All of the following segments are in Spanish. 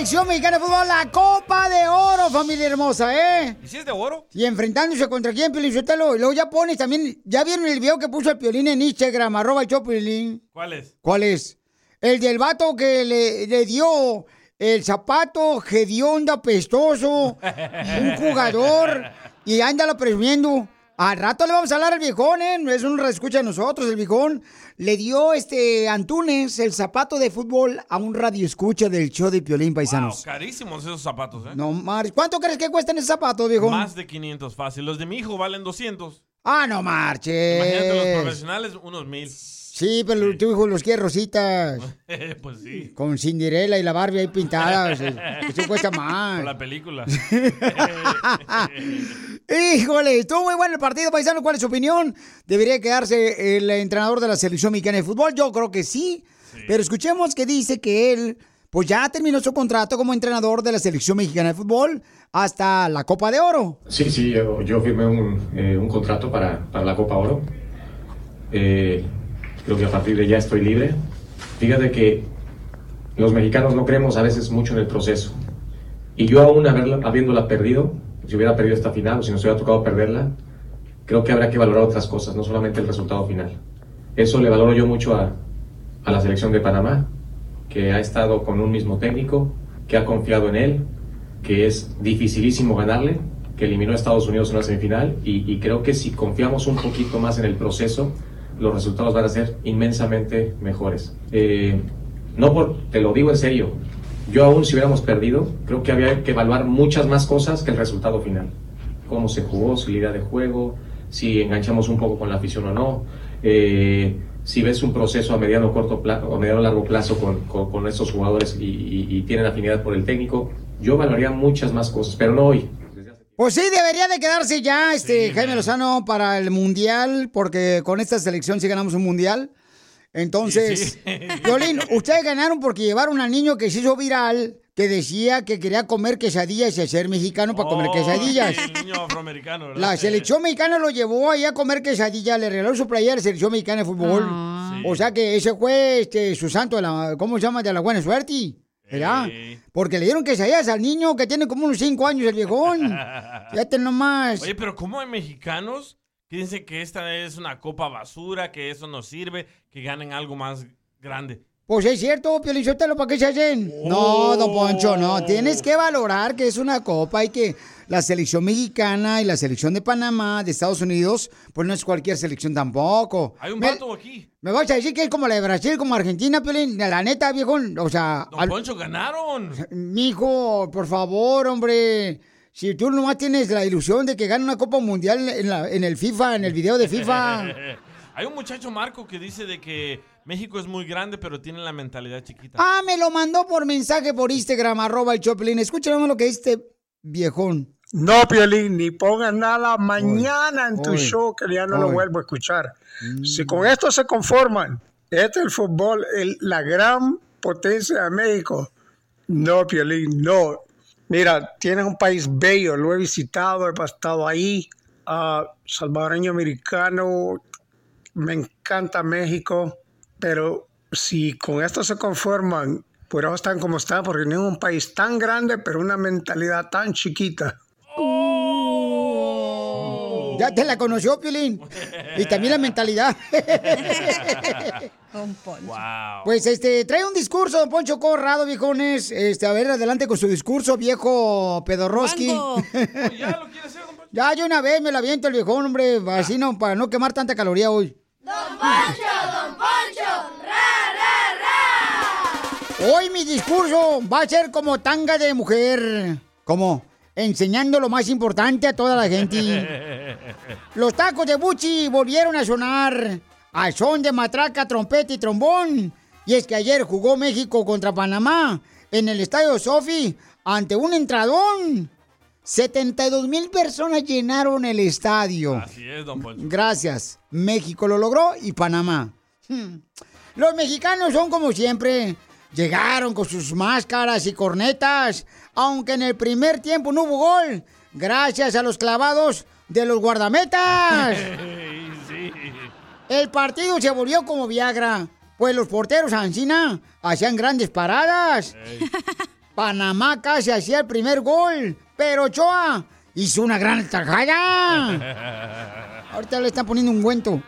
Selección mexicana de fútbol la Copa de Oro, familia hermosa, ¿eh? ¿Y si es de oro? Y enfrentándose contra quién, Piolín Sotelo. Y luego ya pones también, ¿ya vieron el video que puso el Piolín en Instagram, arroba el show, Piolín? ¿Cuál es? ¿Cuál es? El del vato que le, le dio el zapato hediondo apestoso, un jugador, y ándalo presumiendo. Al rato le vamos a hablar al viejón, ¿eh? Es un reescucha de nosotros, el viejón. Le dio este Antunes el zapato de fútbol a un radio escucha del show de Piolín Wow, Paisanos. carísimos esos zapatos, ¿eh? No, Mar, ¿cuánto crees que cuestan esos zapatos, viejo? Más de 500 fácil. Los de mi hijo valen 200. Ah, no marches. Imagínate los profesionales, unos mil. Sí, pero tu hijo los quiere rositas. pues sí. Con Cinderella y la Barbie ahí pintadas. Eso cuesta más. Por la película. Híjole, estuvo muy bueno el partido, paisano. ¿Cuál es su opinión? ¿Debería quedarse el entrenador de la selección mexicana de fútbol? Yo creo que sí. Pero escuchemos que dice que él, pues ya terminó su contrato como entrenador de la selección mexicana de fútbol hasta la Copa de Oro. Sí, sí, yo, yo firmé un, eh, un contrato para, para la Copa Oro. Eh, creo que a partir de ya estoy libre. Fíjate que los mexicanos no creemos a veces mucho en el proceso. Y yo aún haberla- habiéndola perdido, si hubiera perdido esta final o si nos hubiera tocado perderla, creo que habrá que valorar otras cosas, no solamente el resultado final. Eso le valoro yo mucho a, a la selección de Panamá, que ha estado con un mismo técnico, que ha confiado en él, que es dificilísimo ganarle, que eliminó a Estados Unidos en una semifinal y, y creo que si confiamos un poquito más en el proceso, los resultados van a ser inmensamente mejores. Eh, no por, te lo digo en serio, yo aún si hubiéramos perdido, creo que había que evaluar muchas más cosas que el resultado final. Cómo se jugó, su idea de juego, si enganchamos un poco con la afición o no, eh, si ves un proceso a mediano corto plazo o a mediano largo plazo con, con, con estos jugadores y, y- y tienen afinidad por el técnico, yo valoraría muchas más cosas, pero no hoy. Pues sí, debería de quedarse ya este Jaime Lozano para el Mundial, porque con esta selección sí ganamos un Mundial. Entonces, Violín, ustedes ganaron porque llevaron al niño que se hizo viral, que decía que quería comer quesadillas y ser mexicano para comer Oh, quesadillas. El niño afroamericano, ¿verdad? La selección mexicana lo llevó ahí a comer quesadillas, le regaló su playera a la selección mexicana de fútbol. O sea que ese fue este, su santo, de la, ¿cómo se llama? De la buena suerte. ¿Verdad? Porque le dieron quesadillas al niño que tiene como unos 5 años el viejón. Fíjate nomás. Oye, pero ¿cómo hay mexicanos que dicen que esta es una copa basura, que eso no sirve, que ganen algo más grande? Pues es cierto, Piolizotelo, ¿para qué se hacen? No, don Poncho, no. Tienes que valorar que es una copa y que la selección mexicana y la selección de Panamá, de Estados Unidos, pues no es cualquier selección tampoco. Hay un vato aquí. ¿Me vas a decir que es como la de Brasil, como Argentina, Piolín? La neta, viejo, o sea... Don Poncho, ganaron. Mijo, por favor, hombre. Si tú nomás tienes la ilusión de que gane una Copa Mundial en, la- en el FIFA, en el video de FIFA... Hay un muchacho Marco que dice de que México es muy grande, pero tiene la mentalidad chiquita. Ah, me lo mandó por mensaje por Instagram, arroba el Choplin. Escúchame lo que dice este viejón. No, Piolín, ni pongas nada mañana en tu Oy, show que ya no oy. lo vuelvo a escuchar. Si con esto se conforman, este es el fútbol, el- la gran potencia de México. No, Piolín, no. Mira, tienes un país bello, lo he visitado, he estado ahí. ah, salvadoreño americano, me encanta México, pero si con esto se conforman, pues ahora están como están, porque no es un país tan grande, pero una mentalidad tan chiquita. Ya te la conoció, Piolín. Y también la mentalidad. Don Poncho. Wow. Pues este, trae un discurso, don Poncho Corrado, viejones. Este, a ver, adelante con su discurso, viejo pedorroski. Oh, ¿Ya lo quiere hacer, don Poncho? ya, yo una vez me la aviento el viejón, hombre, así no, para no quemar tanta caloría hoy. Hoy mi discurso va a ser como tanga de mujer. Como enseñando lo más importante a toda la gente. Los tacos de Buchi volvieron a sonar al son de matraca, trompeta y trombón. Y es que ayer jugó México contra Panamá en el estadio Sofi ante un entradón. 72 mil personas llenaron el estadio. Así es, don Poncho. Gracias. México lo logró y Panamá. Hmm. Los mexicanos son como siempre. Llegaron con sus máscaras y cornetas, aunque en el primer tiempo no hubo gol, gracias a los clavados de los guardametas. sí. El partido se volvió como Viagra, pues los porteros Ancina hacían grandes paradas. Panamá casi hacía el primer gol, pero Ochoa hizo una gran tajada. Ahorita le están poniendo un cuento.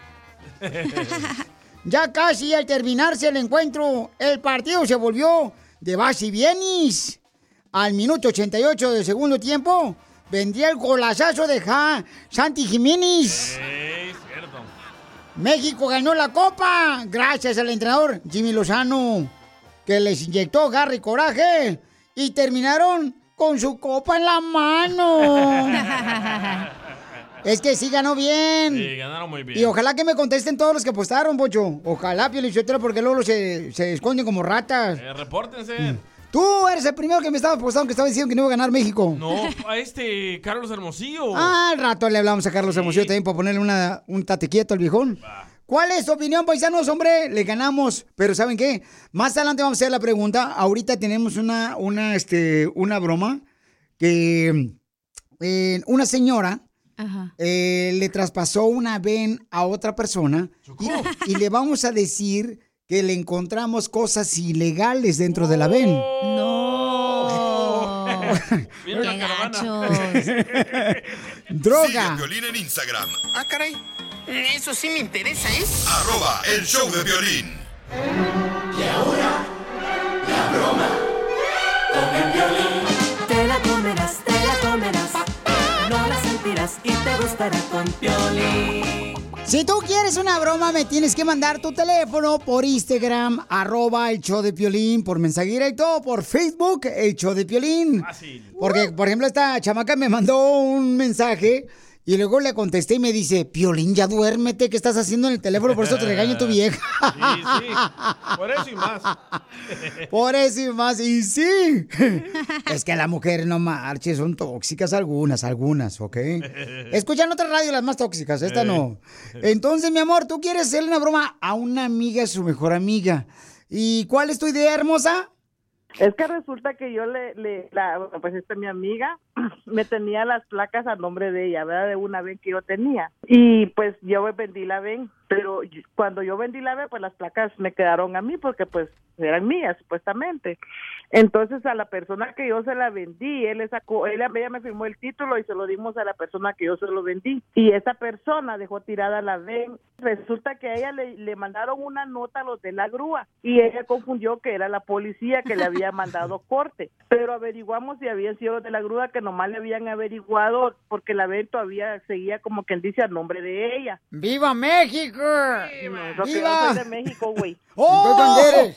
Ya casi al terminarse el encuentro, el partido se volvió de base y bienis. Al minuto 88 del segundo tiempo, vendría el golazazo de ja Santi Jiménez. Ey, cierto. México ganó la copa gracias al entrenador Jimmy Lozano, que les inyectó garra y coraje y terminaron con su copa en la mano. es que sí ganó bien. Sí, ganaron muy bien. Y ojalá que me contesten todos los que apostaron, Pocho. Ojalá, Piolichotero, porque luego se, se esconden como ratas. Eh, repórtense. Mm. Tú eres el primero que me estaba apostando que estaba diciendo que no iba a ganar México. No, a este Carlos Hermosillo. Ah, al rato le hablamos a Carlos Hermosillo también para ponerle una, un tate quieto al viejón. ¿Cuál es tu opinión, paisanos? Hombre, le ganamos. Pero ¿saben qué? Más adelante vamos a hacer la pregunta. Ahorita tenemos una, una, este, una broma que eh, una señora Ajá. eh, le traspasó una ven a otra persona y, y le vamos a decir que le encontramos cosas ilegales dentro de la ven. No. Mira Qué la gachos. Sigue Droga. Piolín en Instagram, Ah, caray. Eso sí me interesa, ¿eh? arroba el show de violín. Te y te gustará con Piolín. Si tú quieres una broma, me tienes que mandar tu teléfono por Instagram, arroba el show de Piolín, por mensaje directo, o por Facebook, el show de Piolín. Fácil. Porque, por ejemplo, esta chamaca me mandó un mensaje y luego le contesté y me dice, Piolín, ya duérmete, ¿qué estás haciendo en el teléfono? Por eso te regaña tu vieja. Sí, sí. Por eso y más. Por eso y más, y sí. Es que las mujeres no marches, son tóxicas algunas, algunas, ¿ok? Escuchan otra radio las más tóxicas, esta no. Entonces, mi amor, tú quieres hacerle una broma a una amiga, su mejor amiga. ¿Y cuál es tu idea, hermosa? Es que resulta que yo le, le la, pues esta mi amiga me tenía las placas a nombre de ella, ¿verdad? De una ven que yo tenía. Y pues yo vendí la ven, pero cuando yo vendí la ven, pues las placas me quedaron a mí porque pues eran mías supuestamente. Entonces a la persona que yo se la vendí, él le sacó, él, ella me firmó el título y se lo dimos a la persona que yo se lo vendí. Y esa persona dejó tirada la ven. Resulta que a ella le, le mandaron una nota a los de la grúa y ella confundió que era la policía que le había mandado corte. Pero averiguamos si habían sido los de la grúa que nomás le habían averiguado porque la ven todavía seguía como quien dice a nombre de ella. ¡Viva México! No, yo soy de México, güey. ¡Oh! ¿Dónde eres?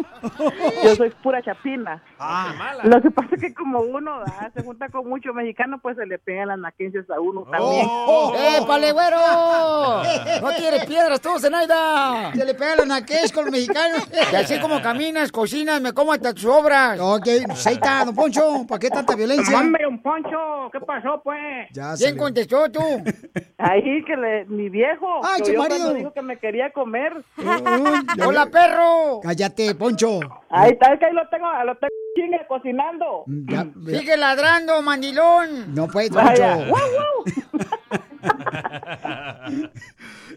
Yo soy pura chapina. Ah, mala. Lo que pasa es que como uno ah, se junta con muchos mexicanos, pues se le pegan las naquencias a uno también. ¡Oh! ¡Épale, güero! ¡No tienes piedras tú, Zenaida! Se le pega la naquez con los mexicanos. Y así como caminas, cocinas, me como hasta tus obras. Ok, don Poncho. ¿Para qué tanta violencia? Hombre, un poncho, ¿qué pasó, pues? Ya ¿Quién contestó tú? Ahí que le, mi viejo. Ay, yo marido. cuando dijo que me quería comer. ¡Hola, perro! Cállate, Poncho. Ahí está, es que ahí lo tengo, lo tengo chingue cocinando. Ya, Sigue ladrando, mandilón. No puedes, Vaya. Poncho. ¡Guau,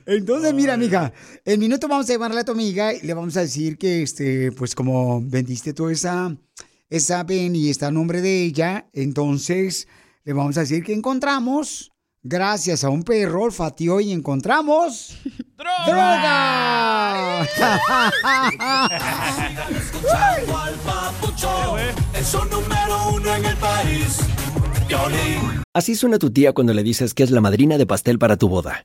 Entonces, mira, mija, en minuto vamos a llamarle a tu amiga y le vamos a decir que, este, pues como vendiste tú esa, esa ven y está a nombre de ella, entonces le vamos a decir que encontramos, gracias a un perro olfateó y encontramos... ¡Droga! Número uno en el país. Piolín. Así suena tu tía cuando le dices que es la madrina de pastel para tu boda.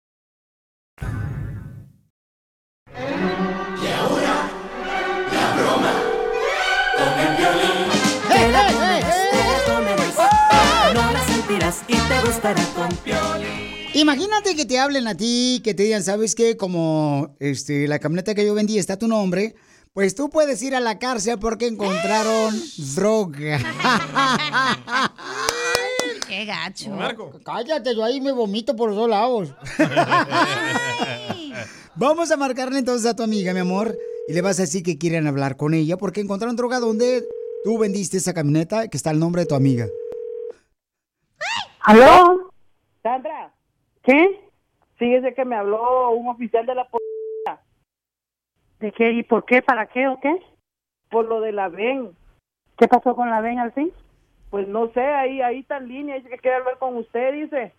Y ahora, la broma con el violín. Te la comerás, te la comerás. No la sentirás y te gustará con Piolín. Imagínate que te hablen a ti, que te digan, ¿sabes qué? Como este, la camioneta que yo vendí está tu nombre, pues tú puedes ir a la cárcel porque encontraron droga. Qué gacho. Cállate, yo ahí me vomito por los dos lados. Vamos a marcarle entonces a tu amiga, mi amor, y le vas a decir que quieren hablar con ella porque encontraron droga donde tú vendiste esa camioneta que está el nombre de tu amiga. ¿Aló? Sandra. ¿Qué? Fíjese que me habló un oficial de la policía. ¿De qué? ¿Y por qué? ¿Para qué o qué? Por lo de la VEN. ¿Qué pasó con la VEN al fin? Pues no sé, ahí ahí está en línea, dice que quiere hablar con usted, dice.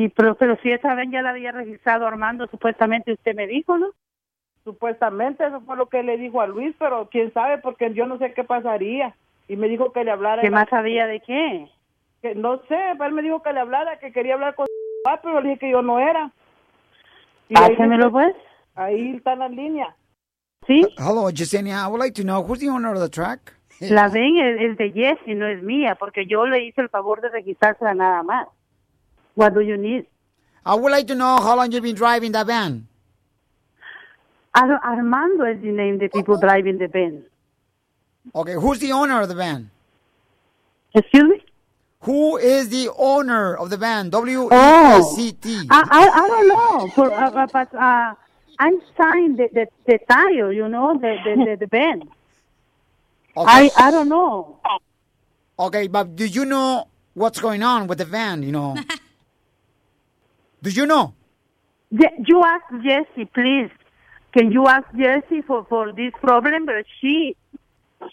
Y pero, pero si esa ven ya la había registrado Armando, supuestamente usted me dijo, ¿no? Supuestamente eso fue lo que le dijo a Luis, pero quién sabe, porque yo no sé qué pasaría. Y me dijo que le hablara. ¿Qué más la- sabía de qué? Que no sé, pero él me dijo que le hablara, que quería hablar con papá, pero le dije que yo no era. Dice- pues. Ahí está la línea. ¿Sí? Hello, Yesenia. I would like to know who's the owner of the truck? La ven es, es de Jessie, no es mía, porque yo le hice el favor de registrársela nada más. What do you need? I would like to know how long you've been driving that van. Ar- Armando is the name the people driving the van. Okay, who's the owner of the van? Excuse me? Who is the owner of the van? W E Oh, S C T. I, I, I don't know. For, uh, uh, but uh, I'm signed the, the, the tire, you know, the, the, the, the van. I, I don't know. Okay, but do you know what's going on with the van? You know. do you know? Ye- You ask Jessie, please. Can you ask Jessie for, for this problem? But she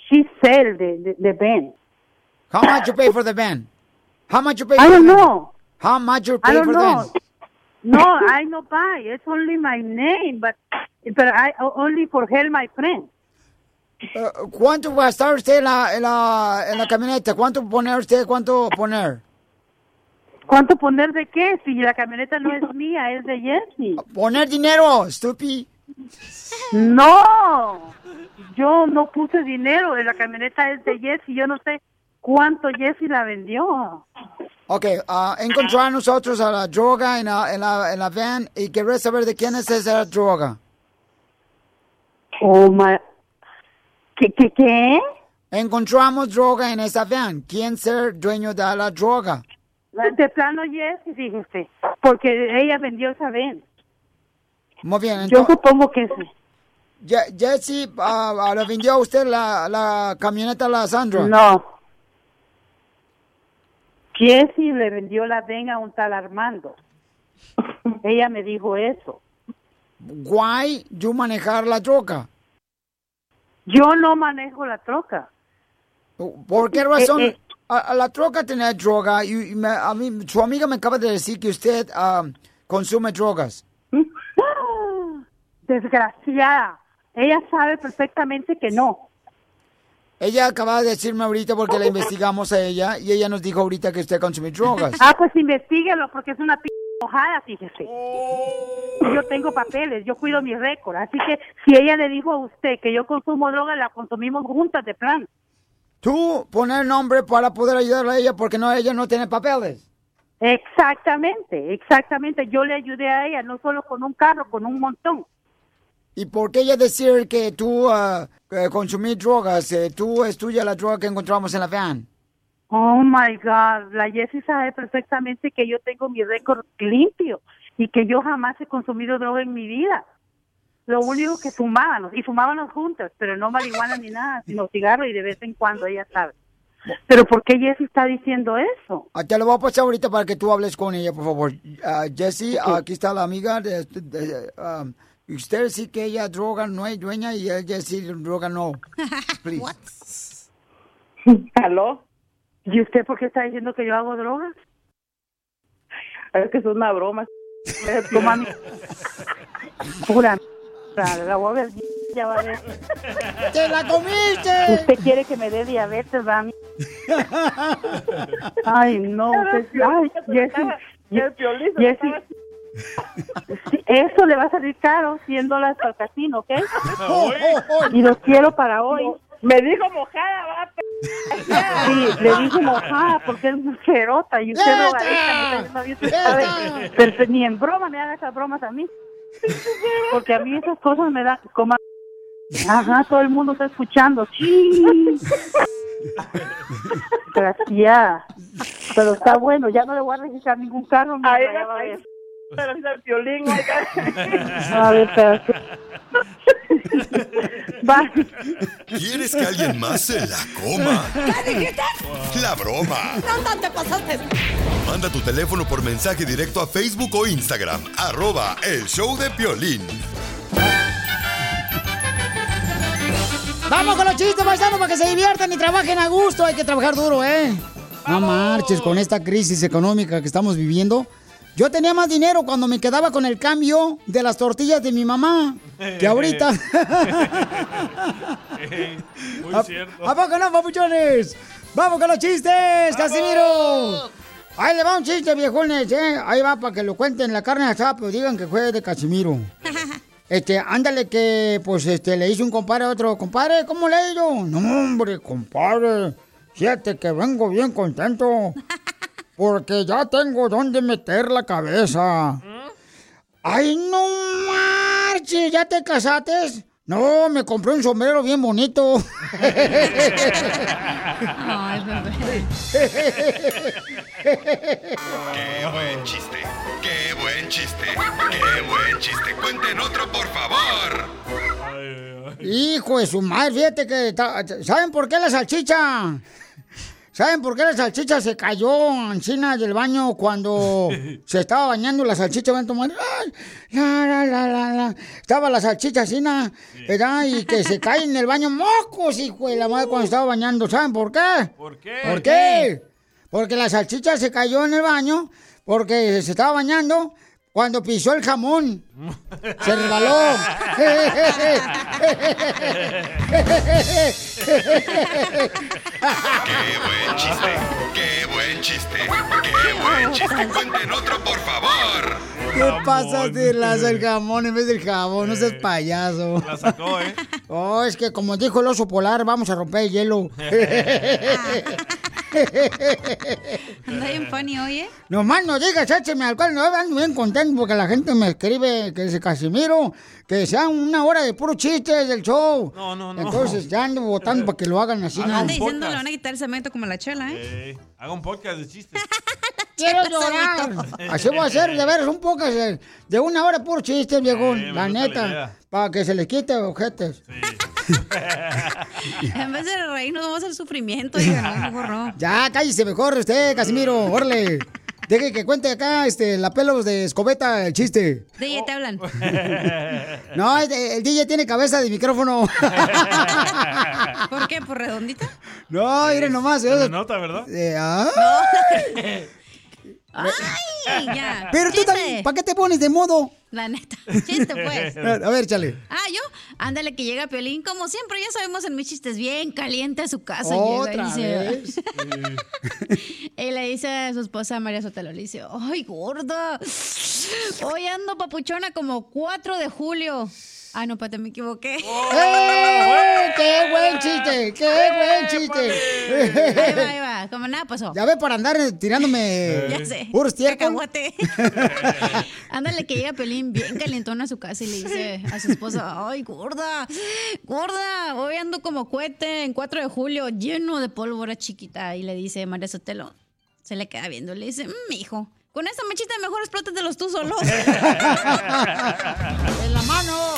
she sell the, the, the van. How much you pay for the van? How much you pay? I don't the know. How much you I pay don't for the know. van? No, I no buy. It's only my name, but but I only for help my friend. Eh, ¿Cuánto va a estar usted en la, en la, en la camioneta? ¿Cuánto poner usted? ¿Cuánto poner? ¿Cuánto poner de qué? Si la camioneta no es mía, es de Jessie. Poner dinero, estúpido. No, yo no puse dinero. La camioneta es de Jessie. Yo no sé cuánto Jessie la vendió. Ok, ah, encontró a nosotros a la droga en la, en la, en la van y querés saber de quién es esa droga. Oh, my... ¿Qué, qué, qué? Encontramos droga en esa van. ¿Quién ser dueño de la droga? De plano Jessie, fíjese. Porque ella vendió esa vez. Muy bien, Yo entonces... supongo que sí. Ye- Jessie, ah, ah, ¿le vendió a usted la, la camioneta a la Sandra? No. Jessie le vendió la ven a un tal Armando. ella me dijo eso. Why you manejar la droga? Yo no manejo la troca. ¿Por qué razón? Eh, eh. A, a la troca tenía droga y, y me- a mí, su amiga me acaba de decir que usted ah, consume drogas. Desgraciada. Ella sabe perfectamente que no. Ella acaba de decirme ahorita porque la investigamos a ella y ella nos dijo ahorita que usted consume drogas. Ah, pues investiguelo porque es una p mojada, fíjese. Yo tengo papeles, yo cuido mi récord. Así que si ella le dijo a usted que yo consumo droga, la consumimos juntas de plan. Tú poner nombre para poder ayudarle a ella porque no ella no tiene papeles. Exactamente, exactamente. Yo le ayudé a ella, no solo con un carro, con un montón. ¿Y por qué ella decir que tú consumí drogas? eh, tú es tuya la droga que encontramos en la van. Oh my God, la Jessie sabe perfectamente que yo tengo mi récord limpio y que yo jamás he consumido droga en mi vida. Lo único que fumábamos, y fumábamos juntas, pero no marihuana ni nada, sino cigarro y de vez en cuando ella sabe. Pero ¿por qué Jessie está diciendo eso? Ah, Te lo voy a pasar ahorita para que tú hables con ella, por favor. Ah, Jessie, aquí está la amiga de, de- ah, usted sí que ella droga no es dueña y ella sí droga no. Please. ¿Aló? ¿Y usted por qué está diciendo que yo hago drogas? Es que es una broma. Como a mí. Pura la voy a ver, ya va a ver. ¡Te la comiste! Usted quiere que me dé diabetes, va a mí. Ay, no. usted- ay. Jessie. Sí, Eso le va a salir caro, 100 dólares para el casino, ¿ok? Y los quiero para hoy. Me dijo mojada, va. Sí, le dije mojada porque es mujerota y usted no, usted sabe, pero ni en broma me haga esas bromas a mí. Porque a mí esas cosas me dan como... Ajá, todo el mundo está escuchando. Sí. Gracias. Pero está bueno, ya no le voy a registrar ningún carro. va, va a ver. Pero es el violín, A ver, pero... Va. ¿Quieres que alguien más se la coma? ¿Qué dijiste? La broma. No, te pasaste. Manda tu teléfono por mensaje directo a Facebook o Instagram. Arroba el show de Piolín. Vamos con los chistes, paisanos, para que se diviertan y trabajen a gusto. Hay que trabajar duro, ¿eh? No marches con esta crisis económica que estamos viviendo. Yo tenía más dinero cuando me quedaba con el cambio de las tortillas de mi mamá que ahorita. Muy ¿A, cierto. ¿A poco no, papuchones? ¡Vamos con los chistes, Casimiro! Ahí le va un chiste, viejones, ¿eh? Ahí va para que lo cuenten la carne asada, pero digan que fue de Casimiro. Este, ándale que, pues, este, le hizo un compadre a otro. Compadre, ¿cómo le ha ido? No, hombre, compadre. Fíjate que vengo bien contento. Porque ya tengo dónde meter la cabeza. ¡Ay, no marches! ¿Ya te casaste? No, me compré un sombrero bien bonito. Ay, ¡Qué buen chiste! ¡Qué buen chiste! ¡Qué buen chiste! ¡Cuenten otro, por favor! Hijo de su madre, fíjate que... ¿Saben por qué la salchicha? ¿Saben por qué la salchicha se cayó encima del baño cuando se estaba bañando la salchicha? Ven, tomar. ¡Ay! La, la, la, la, la. Estaba la salchicha así, ¿verdad? Y que se cae en el baño mocos, hijo de la madre, cuando estaba bañando. ¿Saben por qué? ¿Por qué? ¿Por qué? Porque la salchicha se cayó en el baño porque se estaba bañando cuando pisó el jamón. Se resbaló. ¡Qué buen chiste! ¡Qué buen chiste! ¡Qué buen chiste! ¡Cuenten otro, por favor! ¿Qué pasa de laza el jamón en vez del jabón? No seas payaso. La sacó, ¿eh? Oh, es que como dijo el oso polar, vamos a romper el hielo. Anda bien funny hoy, ¿eh? Nomás no digas, écheme alcohol, no ando bien contento porque la gente me escribe que dice Casimiro, que sea una hora de puro chistes del show. No, no, no. Entonces ya ando votando para que lo hagan así. Anda diciendo le van a quitar el cemento como la chela, ¿eh? Eh, haga un podcast de chistes. Quiero llorar. Así voy a hacer, de veras, un poco de, una hora puro chiste, viejón. Me la neta. para que se les quite ojetes. En vez de reírnos, vamos al sufrimiento. Y no, mejor no. Ya, cállese mejor usted, Casimiro. Órale. Deje que cuente acá este, la pelos de escobeta el chiste. DJ, te hablan. No, el, el DJ tiene cabeza de micrófono. ¿Por qué? ¿Por redondita? No, miren nomás. Se eh. nota, ¿verdad? Eh, ay. Ay, ya. Pero tú Chiste. también, ¿para qué te pones de modo? La neta. Chiste, pues. A ver, chale. Ah, yo, ándale que llega Piolín, como siempre, ya sabemos en mis chistes, bien caliente a su casa. Otra llega y vez. dice, y le dice a su esposa María Sotelo, le dice, ay, gorda, hoy ando papuchona como 4 de julio. Ah, no, pate, me equivoqué. ¡Eh! ¡Qué buen chiste! ¡Qué buen chiste! Ahí va, ahí va, como nada pasó. Ya ve para andar tirándome Ya sé. puros. Cacahuate. Ándale que llega Pelín bien calentón a su casa y le dice a su esposa, ay, gorda, gorda, hoy ando como cohete en 4 de julio, lleno de pólvora chiquita. Y le dice María Sotelo, se le queda viendo, le dice, "Mm, hijo, con esta mechita mejor explótatelos tú solos. ¡En la mano!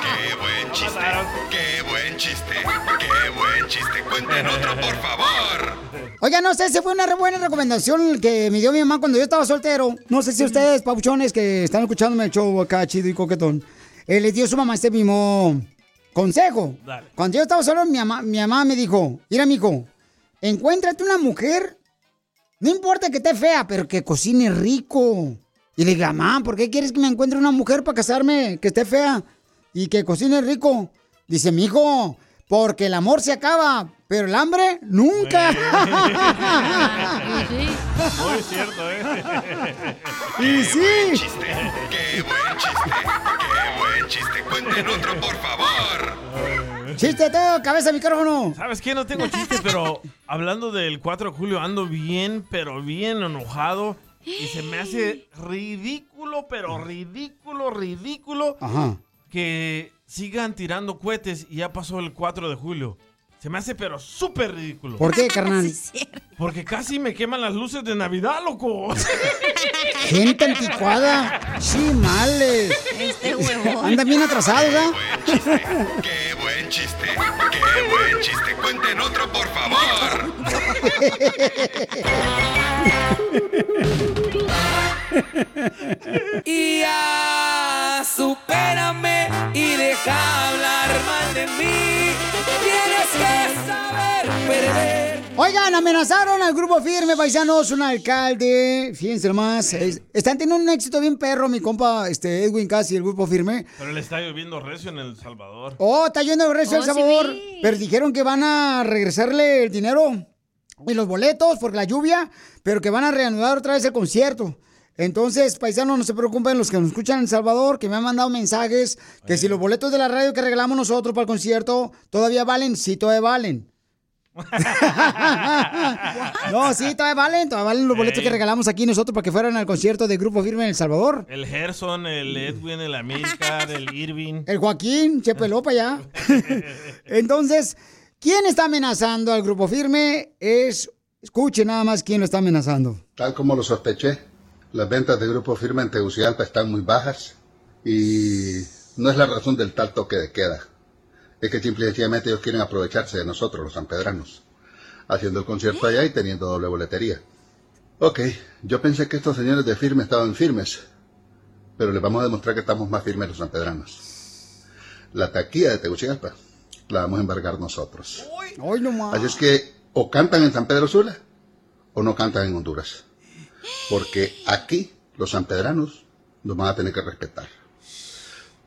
¡Qué buen chiste! ¡Qué buen chiste! ¡Qué buen chiste! ¡Cuenten otro, por favor! Oiga, no sé, esa fue una re buena recomendación que me dio mi mamá cuando yo estaba soltero. No sé si ustedes, pauchones, que están escuchándome el show acá chido y coquetón, eh, les dio su mamá este mismo consejo. Dale. Cuando yo estaba solo, mi mamá, mi mamá me dijo, mira, mijo, encuéntrate una mujer, no importa que esté fea, pero que cocine rico. Y le digo, mamá, ¿por qué quieres que me encuentre una mujer para casarme que esté fea y que cocine rico? Dice, mijo, porque el amor se acaba, pero el hambre nunca. Muy cierto, ¿eh? y sí. ¡Qué buen chiste! ¡Qué buen chiste! ¡Cuenten otro, por favor! Chiste todo, cabeza, micrófono. ¿Sabes qué? No tengo chiste, pero hablando del 4 de julio ando bien, pero bien enojado. Y se me hace ridículo, pero ridículo, ridículo Ajá. que sigan tirando cohetes y ya pasó el 4 de julio. Se me hace pero súper ridículo. ¿Por qué, carnal? Porque casi me queman las luces de Navidad, loco. Gente anticuada. Sí, males. Este huevón. Anda bien atrasado, ¿verdad? ¡Qué buen chiste! ¡Qué buen chiste! ¡Cuenten otro, por favor! Y ya, supérame y deja hablar mal de mí. Oigan, amenazaron al grupo firme, paisanos, un alcalde. Fíjense nomás. es- están teniendo un éxito bien perro, mi compa este, Edwin Cass y el grupo firme. Pero le está lloviendo recio en El Salvador. Oh, está yendo el resto Oh, sí sabor. vi. Pero dijeron que van a regresarle el dinero y los boletos por la lluvia, pero que van a reanudar otra vez el concierto. Entonces, paisanos, no se preocupen, los que nos escuchan en El Salvador, que me han mandado mensajes, que si los boletos de la radio que regalamos nosotros para el concierto todavía valen, sí, todavía valen. no, sí, todavía valen, todavía valen los boletos que regalamos aquí nosotros para que fueran al concierto de Grupo Firme en El Salvador. El Gerson, el Edwin, el América, el Irving. El Joaquín peló para allá. Entonces, ¿quién está amenazando al grupo firme? Es, escuche nada más quién lo está amenazando. Tal como lo sospeché, las ventas de Grupo Firme en Tegucigalpa están muy bajas y no es la razón del tal toque de queda. Es que simple y sencillamente ellos quieren aprovecharse de nosotros, los sanpedranos, haciendo el concierto allá y teniendo doble boletería. Ok, yo pensé que estos señores de firme estaban firmes, pero les vamos a demostrar que estamos más firmes los sanpedranos. La taquilla de Tegucigalpa la vamos a embargar nosotros. Así es que o cantan en San Pedro Sula o no cantan en Honduras. Porque aquí los sanpedranos nos van a tener que respetar.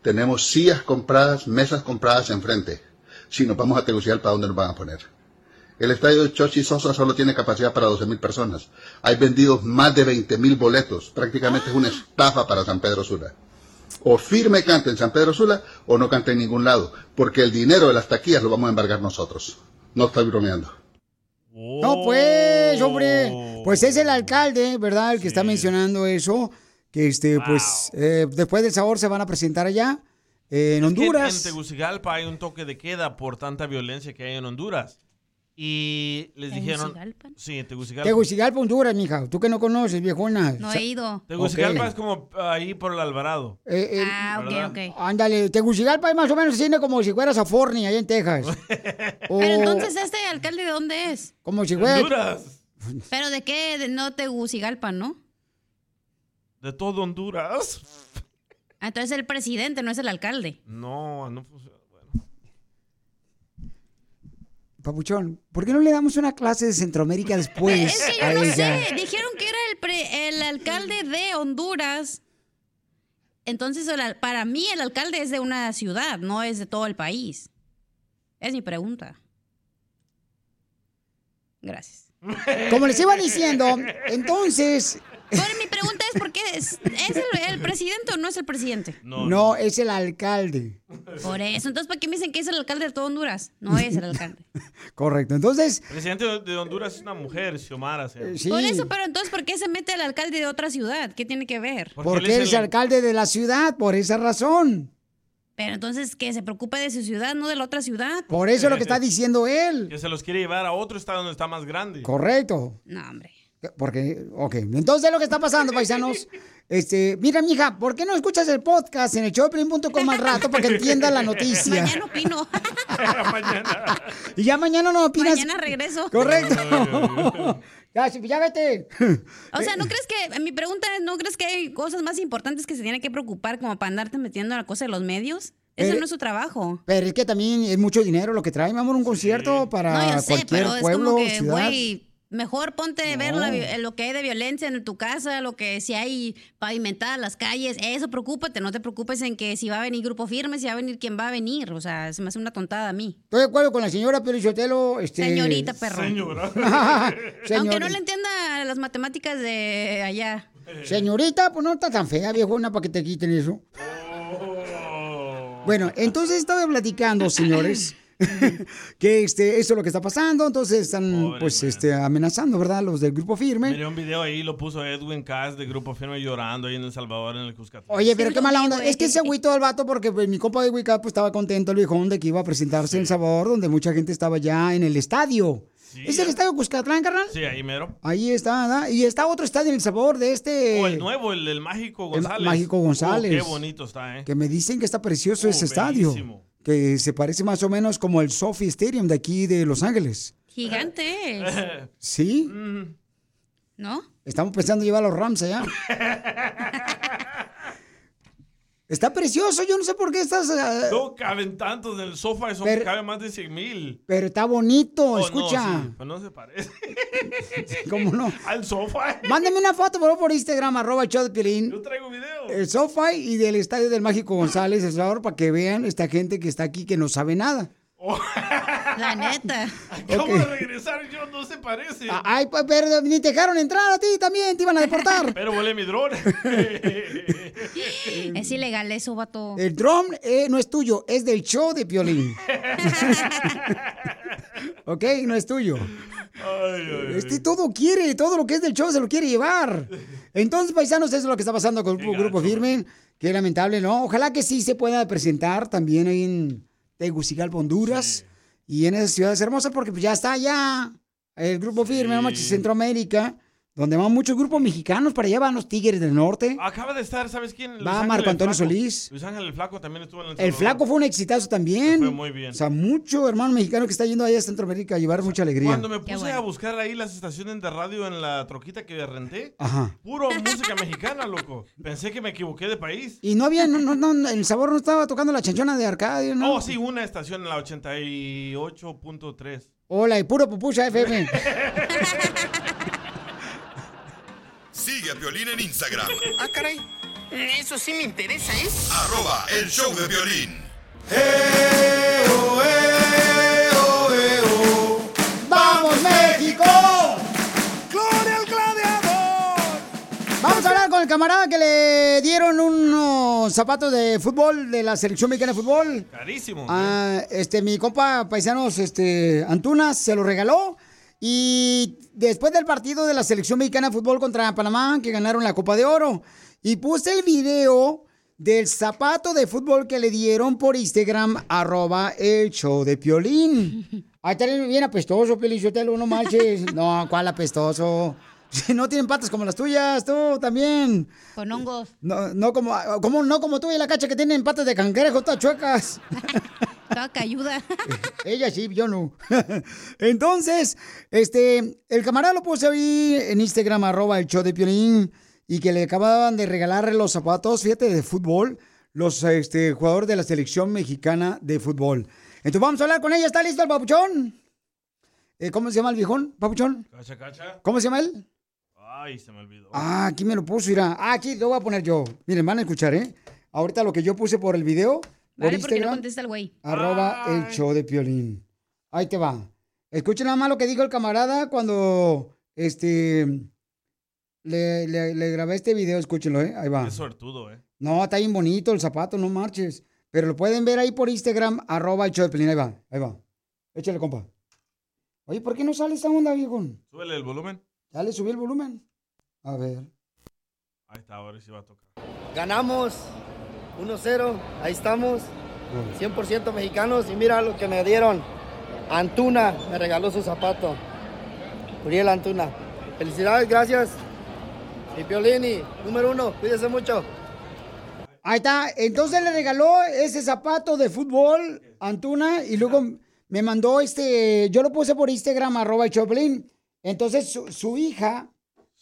Tenemos sillas compradas, mesas compradas enfrente. Si nos vamos a Tegucigalpa, ¿dónde nos van a poner? El estadio de Chochi Sosa solo tiene capacidad para 12.000 personas. Hay vendidos más de 20.000 boletos. Prácticamente es una estafa para San Pedro Sula. O firme canta en San Pedro Sula o no canta en ningún lado. Porque el dinero de las taquillas lo vamos a embargar nosotros. No estoy bromeando. No, pues, hombre. Pues es el alcalde, ¿verdad? El que está mencionando eso. Que este, pues, eh, después del sabor se van a presentar allá eh, en Es Honduras. en Tegucigalpa hay un toque de queda por tanta violencia que hay en Honduras. Y les dijeron... Sí, en Tegucigalpa. Tegucigalpa, Honduras, mija. Tú que no conoces, viejona. No he ido. Tegucigalpa es como ahí por el Alvarado. Eh, eh, Ah, ok, ¿verdad? ok. Ándale, Tegucigalpa es más o menos cine como si fueras a Forney, allá en Texas. O Pero entonces, ¿este alcalde de dónde es? Como si fuera... Honduras. ¿Pero de qué? De no Tegucigalpa, ¿no? De todo Honduras. Ah, Entonces el presidente, no es el alcalde. No, no funciona. Papuchón, ¿por qué no le damos una clase de Centroamérica después Es que yo a no ella? sé. Dijeron que era el, pre- el alcalde de Honduras. Entonces, el para mí, el alcalde es de una ciudad, no es de todo el país. Es mi pregunta. Gracias. Como les iba diciendo, entonces, Bueno, mi pregunta es: ¿por qué es, es el, el presidente o no es el presidente? no, es el alcalde. Por eso. Entonces, ¿para qué me dicen que es el alcalde de todo Honduras? No es el alcalde. Correcto. Entonces, El presidente de Honduras es una mujer, Xiomara. se llama. Por eso, pero entonces, ¿por qué se mete el alcalde de otra ciudad? ¿Qué tiene que ver? porque él es el alcalde de la ciudad, por esa razón. Pero entonces, que se preocupe de su ciudad, no de la otra ciudad. Por eso es lo que está diciendo él. Que se los quiere llevar a otro estado donde está más grande. Correcto. No, hombre. Porque, ok, entonces lo que está pasando, paisanos, este, mira, mija, ¿por qué no escuchas el podcast en el showplane.com al rato para que entiendas la noticia? Mañana opino. Y ya mañana no opinas. Mañana regreso. Correcto. ya, ya vete. O sea, ¿no crees que, mi pregunta es, ¿no crees que hay cosas más importantes que se tienen que preocupar como para andarte metiendo en la cosa de los medios? Eso Pero- no es su trabajo. Pero es que también es mucho dinero lo que trae, mi amor, un concierto para No, yo sé, cualquier pero es pueblo, como que, ciudad. güey, mejor ponte a ver la vi- lo que hay de violencia en tu casa, lo que si hay pavimentadas las calles, eso preocúpate, no te preocupes en que si va a venir grupo firme, si va a venir quien va a venir, o sea, se me hace una tontada a mí. Estoy de acuerdo con la señora Pelichotelo. Este... Señorita, perro. Señora. Aunque no le entienda las matemáticas de allá. Señorita, pues no está tan fea, viejona, para que te quiten eso. Bueno, entonces estaba platicando, señores, que este, eso es lo que está pasando. Entonces están, pues, este, amenazando, ¿verdad? Los del grupo firme. Miré un video ahí, lo puso Edwin Cass de Grupo Firme llorando ahí en El Salvador, en el Cuscatlán. Oye, pero qué mala onda. Es que se agüitó el vato porque pues, mi compa de Wicca pues, estaba contento, el viejón, de que iba a presentarse en El Sabor, donde mucha gente estaba ya en el estadio. ¿Es el estadio Cuscatlán, carnal? Sí, ahí mero. Ahí está, ¿verdad? Y está otro estadio en El Sabor de este... O el nuevo, el, el Mágico el González. Mágico González. Oh, qué bonito está, ¿eh? Que me dicen que está precioso Oh, ese estadio. Que se parece más o menos como el Sophie Stadium de aquí de Los Ángeles. Gigante es, ¿Sí? ¿no? Estamos pensando en llevar a los Rams allá. Está precioso, yo no sé por qué estás... ah, No caben tantos en el sofá, eso Pero- cabe más de 100 mil. Pero está bonito, Oh, escucha. No, sí, no se parece. ¿Cómo no? Al sofá. Mándame una foto, por favor, por Instagram, arroba Piolín. Yo traigo video. El sofá y del estadio del Mágico González, El Salvador, para que vean esta gente que está aquí que no sabe nada. La neta. Acabo Ok. de regresar yo, no se parece. Ah, Ay, pues, pero ni te dejaron entrar a ti también, te iban a deportar. Pero volé mi dron. Es ilegal eso, vato. El dron eh, no es tuyo, es del show de Piolín. ok, no es tuyo. Este todo quiere, todo lo que es del show se lo quiere llevar. Entonces, paisanos, eso es lo que está pasando con el grupo, Grupo Firme. Qué lamentable, ¿no? Ojalá que sí se pueda presentar también ahí en Tegucigalpa, Honduras. Y en esas ciudades hermosas, porque pues ya está allá. El Grupo Firme, manches, Centroamérica, donde van muchos grupos mexicanos, para allá van los Tigres del Norte. Acaba de estar, ¿sabes quién? Luis Va Ángel Marco Antonio Flaco. Solís. Luis Ángel el Flaco también estuvo en El El flaco fue un exitazo también. Fue muy bien. O sea, mucho hermano mexicano que está yendo allá a Centroamérica a llevar mucha alegría. Cuando me puse a buscar ahí las estaciones de radio en la troquita que renté, Ajá. puro música mexicana, loco. Pensé que me equivoqué de país. Y no había, no, no, no, el sabor no estaba tocando la chanchona de Arcadio, ¿no? Oh, sí, una estación en la 88.3. Hola, y puro pupucha FM. Sigue a Piolín en Instagram. Ah, caray. Eso sí me interesa, ¿eh? Arroba el show de violín. ¡Vamos, México! ¡Gloria al gladiador! Vamos a hablar con el camarada que le dieron unos zapatos de fútbol de la selección mexicana de fútbol. Carísimo. Ah, este, mi compa paisanos, este, Antunas, se lo regaló. Y después del partido de la selección mexicana de fútbol contra Panamá, que ganaron la Copa de Oro, y puse el video del zapato de fútbol que le dieron por Instagram, arroba el show de Piolín. Ahí está bien apestoso, Piolín, Sotelo, no manches. No, ¿cuál apestoso? No tienen patas como las tuyas, tú también. Con hongos. No, no como, como, no como tú y la cacha que tienen patas de cangrejo, todas chuecas. Toda ayuda. Ella sí, yo no. Entonces, este, el camarada lo puse ahí en Instagram, arroba el show de Piolín, y que le acababan de regalar los zapatos, fíjate, de fútbol, los este, jugadores de la selección mexicana de fútbol. Entonces vamos a hablar con ella, ¿está listo el papuchón? eh, ¿cómo se llama el viejón, papuchón? Cacha, cacha. ¿Cómo se llama él? Ay, se me olvidó. Ah, aquí me lo puso, mira. Ah, aquí lo voy a poner yo. Miren, van a escuchar, ¿eh? Ahorita lo que yo puse por el video, por Vale, porque no Instagram, contesta el güey. arroba el show de Piolín. Ahí te va. Escuchen nada más lo que dijo el camarada cuando, este, le, le- le grabé este video, escúchenlo, ¿eh? Ahí va. Es suertudo, ¿eh? No, está bien bonito el zapato, no marches. Pero lo pueden ver ahí por Instagram, arroba el show de Piolín. Ahí va, ahí va. Échale, compa. Oye, ¿por qué no sale esta onda, viejo? Súbele el volumen. Ya le subí el volumen. A ver. Ahí está, ahora sí va a tocar. Ganamos 1-0, ahí estamos, 100% mexicanos y mira lo que me dieron. Antuna me regaló su zapato. Uriel Antuna. Felicidades, gracias. Y Piolini, número uno, cuídese mucho. Ahí está. Entonces le regaló ese zapato de fútbol, Antuna, y luego me mandó este, yo lo puse por Instagram, arroba el Choplin. Entonces su, su hija,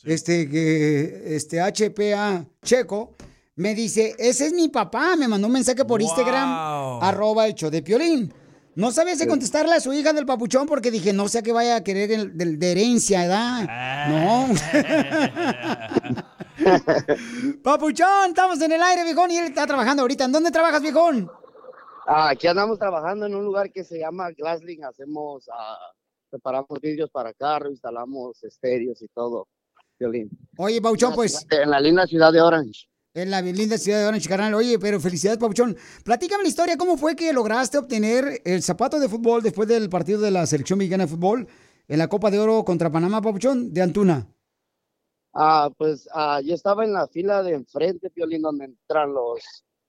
este, que, este HPA Checo, me dice, ese es mi papá, me mandó un mensaje por Instagram, arroba el show de Piolín. No sabía si contestarle a su hija del papuchón porque dije, no sé qué vaya a querer el- del- de herencia, ¿verdad? No. papuchón, estamos en el aire, viejón, y él está trabajando ahorita. ¿En dónde trabajas, viejón? Ah, aquí andamos trabajando en un lugar que se llama Glassling, hacemos, ah, preparamos vidrios para carro, instalamos estéreos y todo. Piolín. Oye, Papuchón, pues... En la linda ciudad de Orange. En la linda ciudad de Orange, carnal. Oye, pero felicidades, Papuchón. Platícame la historia, ¿cómo fue que lograste obtener el zapato de fútbol después del partido de la selección mexicana de fútbol en la Copa de Oro contra Panamá, Papuchón, de Antuna? Ah, pues ah, yo estaba en la fila de enfrente, Piolín, donde entran los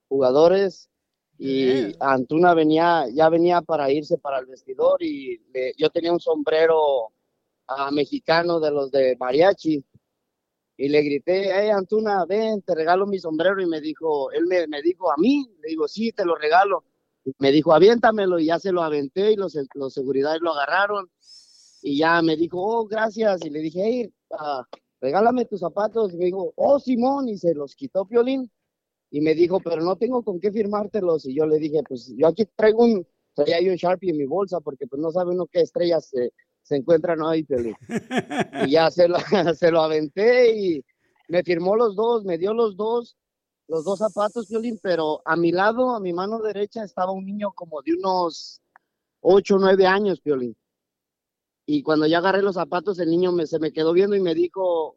jugadores y Antuna venía, ya venía para irse para el vestidor y le- yo tenía un sombrero ah, mexicano de los de mariachi y le grité, hey Antuna, ven, te regalo mi sombrero y me dijo, él me, me dijo a mí, le digo, sí, te lo regalo. Y me dijo, aviéntamelo y ya se lo aventé y los, los seguridades lo agarraron y ya me dijo, oh, gracias. Y le dije, hey, ah, regálame tus zapatos. Y me dijo, oh, Simón, y se los quitó Piolín. Y me dijo, pero no tengo con qué firmártelos. Y yo le dije, pues yo aquí traigo un, traía yo un Sharpie en mi bolsa, porque pues no sabe uno qué estrellas se, se encuentran ahí, Piolín. Y ya se lo, se lo aventé y me firmó los dos, me dio los dos, los dos zapatos, Piolín, pero a mi lado, a mi mano derecha, estaba un niño como de unos ocho, nueve años, Piolín. Y cuando ya agarré los zapatos, el niño me, se me quedó viendo y me dijo,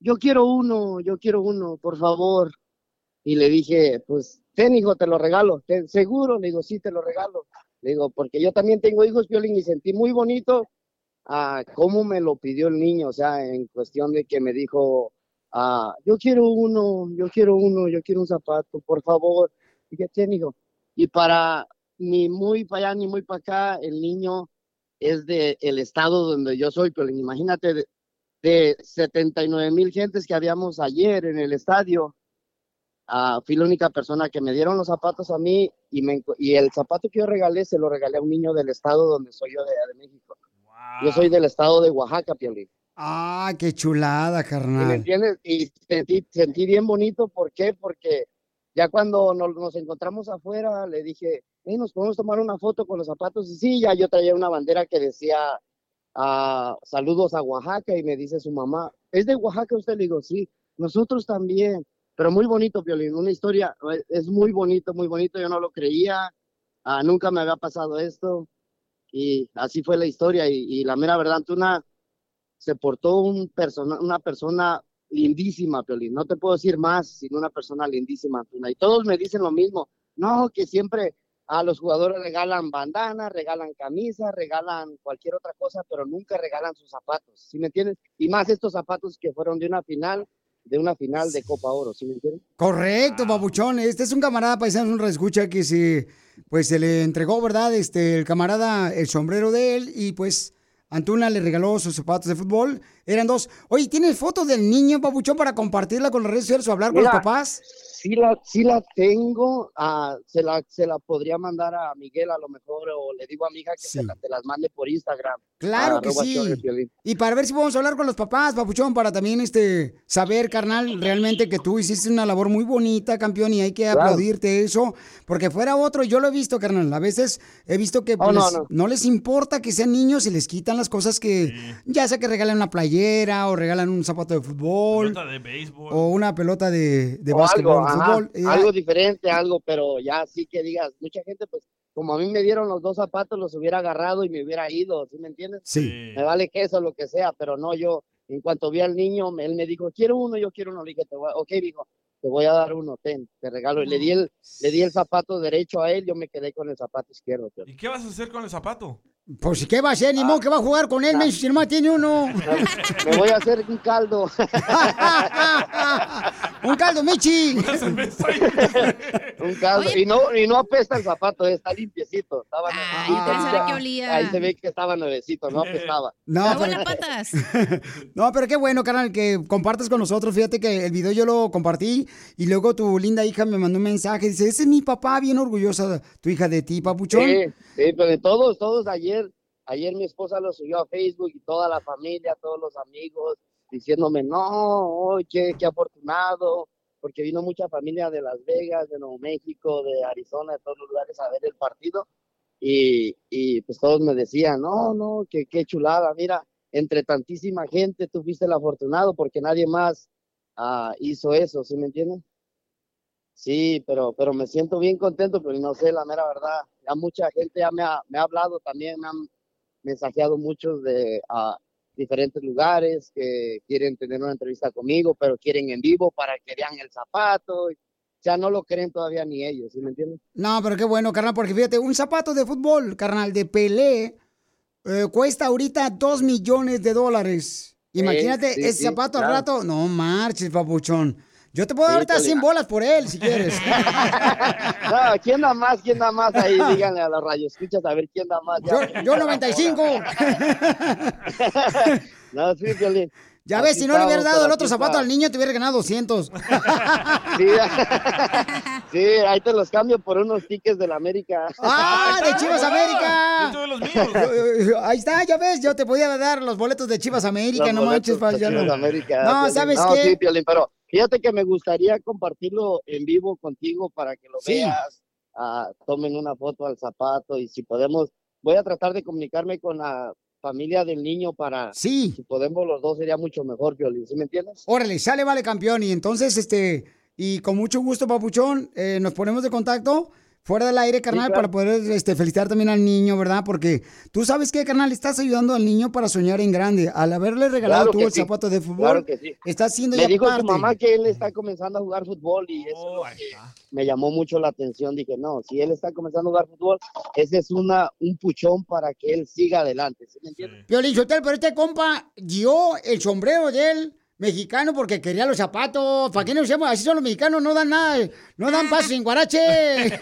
yo quiero uno, yo quiero uno, por favor. Y le dije, pues, ten hijo, te lo regalo. "¿Ten- ¿Seguro? Le digo, sí, te lo regalo. Le digo, porque yo también tengo hijos, Piolín, y sentí muy bonito ah, cómo me lo pidió el niño, o sea, en cuestión de que me dijo, ah, yo quiero uno, yo quiero uno, yo quiero un zapato, por favor. Dije, ten hijo. Y para ni muy para allá ni muy para acá, el niño es de el estado donde yo soy, pero imagínate de, de 79 mil gentes que habíamos ayer en el estadio, ah, fui la única persona que me dieron los zapatos a mí y, y el zapato que yo regalé se lo regalé a un niño del estado donde soy yo de México. Yo soy del estado de Oaxaca, Piolín. Ah, qué chulada, ¿Sí ¿Me carnal. entiendes? Y sentí, sentí bien bonito, ¿por qué? Porque ya cuando nos, nos encontramos afuera, le dije, "Ey, nos podemos tomar una foto con los zapatos. Y sí, ya yo traía una bandera que decía, ah, saludos a Oaxaca, y me dice su mamá, ¿es de Oaxaca usted? Le digo, sí, nosotros también. Pero muy bonito, Piolín, una historia, eh, es muy bonito, muy bonito, yo no lo creía, ah, nunca me había pasado esto, y así fue la historia, y, la mera verdad, Antuna se portó un persona, una persona lindísima, Piolín. No te puedo decir más, sino una persona lindísima, Antuna. Y todos me dicen lo mismo. No, que siempre a los jugadores regalan bandanas, regalan camisas, regalan cualquier otra cosa, pero nunca regalan sus zapatos, ¿sí me entiendes? Y más estos zapatos que fueron de una final, de una final de Copa Oro, ¿sí me entiendes? Correcto, babuchón. Este es un camarada paisano, un reescucha que se, pues se le entregó, ¿verdad? Este, el camarada, el sombrero de él y pues Antuna le regaló sus zapatos de fútbol. Eran dos. Oye, ¿tienes fotos del niño, babuchón, para compartirla con las redes sociales o hablar con los papás? Sí la, sí la tengo, ah, se, la, se la podría mandar a Miguel a lo mejor, o le digo a mi hija que se la- te las mande por Instagram. Claro que sí. Y para ver si podemos hablar con los papás, papuchón, para también este saber, carnal, realmente que tú hiciste una labor muy bonita, campeón, y hay que Claro. aplaudirte eso, porque fuera otro, yo lo he visto, carnal, a veces he visto que Oh, pues, no, no, no. les importa que sean niños y les quitan las cosas que, ya sea que regalan una playera o regalan un zapato de fútbol Pelota de béisbol. o una pelota de, de o básquetbol, algo, ajá, fútbol. Eh, algo diferente, algo, pero ya sí que digas, mucha gente, pues, como a mí me dieron los dos zapatos, los hubiera agarrado y me hubiera ido, ¿sí me entiendes? Sí. Me vale queso, lo que sea, pero no yo. En cuanto vi al niño, él me dijo, quiero uno, yo quiero uno. Le dije, te voy a- ok, dijo, te voy a dar uno, ten, te regalo. Y le di el, le di el zapato derecho a él, yo me quedé con el zapato izquierdo. pero- ¿Y qué vas a hacer con el zapato? Pues, ¿qué va a hacer? Ni modo que va a jugar con él, menso, si nomás tiene uno. Me voy a hacer un caldo. un caldo, Michi. un caldo. Y no, y no apesta el zapato, eh, está limpiecito. Estaba Ay, pensaba que olía. Ahí se ve que estaba nuevecito, no apestaba. No, pero- No, pero qué bueno, carnal, que compartas con nosotros. Fíjate que el video yo lo compartí y luego tu linda hija me mandó un mensaje. Dice, ese es mi papá, bien orgullosa tu hija de ti, papuchón. Sí, sí, pero de todos, todos ayer, ayer mi esposa lo subió a Facebook y toda la familia, todos los amigos, diciéndome, no, oh, qué, qué afortunado, porque vino mucha familia de Las Vegas, de Nuevo México, de Arizona, de todos los lugares a ver el partido. Y, y pues todos me decían, no, no, qué, qué chulada, mira, entre tantísima gente tú fuiste el afortunado porque nadie más ah, hizo eso, ¿sí me entienden? Sí, pero, pero me siento bien contento, pero no sé, la mera verdad. Ya mucha gente ya me ha, me ha hablado también, me han mensajeado muchos de ah, diferentes lugares que quieren tener una entrevista conmigo, pero quieren en vivo para que vean el zapato. Sea, no lo creen todavía ni ellos, ¿sí me entienden? No, pero qué bueno, carnal, porque fíjate, un zapato de fútbol, carnal, de Pelé, eh, cuesta ahorita dos millones de dólares. Imagínate sí, ese sí, zapato al claro. rato. No marches, papuchón. Yo te puedo dar ahorita Piolín. 100 bolas por él, si quieres. No, ¿quién da más? ¿Quién da más? Ahí díganle a los rayos, escuchas a ver quién da más. Yo, yo 95. No, sí, Piolín. Ya ves, si no le hubieras dado el otro zapato al niño, te hubiera ganado 200. Sí, sí, ahí te los cambio por unos tickets de la América. ¡Ah, de Chivas América! Yo tuve los míos. Ahí está, ya ves, yo te podía dar los boletos de Chivas América, Los no manches, paisano. Chivas América, No, Piolín. ¿sabes No, qué? sí, Piolín, pero fíjate que me gustaría compartirlo en vivo contigo para que lo Sí. veas, ah, tomen una foto al zapato y si podemos, voy a tratar de comunicarme con la familia del niño para, Sí. si podemos los dos sería mucho mejor, Piolín, ¿sí me entiendes? Órale, sale, vale, campeón. Y entonces, este, y con mucho gusto, papuchón, eh, nos ponemos de contacto fuera del aire, carnal, claro. para poder este, felicitar también al niño, ¿verdad? Porque tú sabes que, carnal, estás ayudando al niño para soñar en grande. Al haberle regalado Claro tú que el sí, zapato de fútbol, claro que sí. estás haciendo Me ya dijo parte. su mamá que él está comenzando a jugar fútbol y eso es lo que me llamó mucho la atención. Dije, no, si él está comenzando a jugar fútbol, ese es una, un puchón para que él siga adelante, ¿sí me entiendes? Piolín pero este compa dio el sombrero de él mexicano porque quería los zapatos. ¿Para qué no usamos? Así son los mexicanos, no dan nada, no dan paso sin guarache.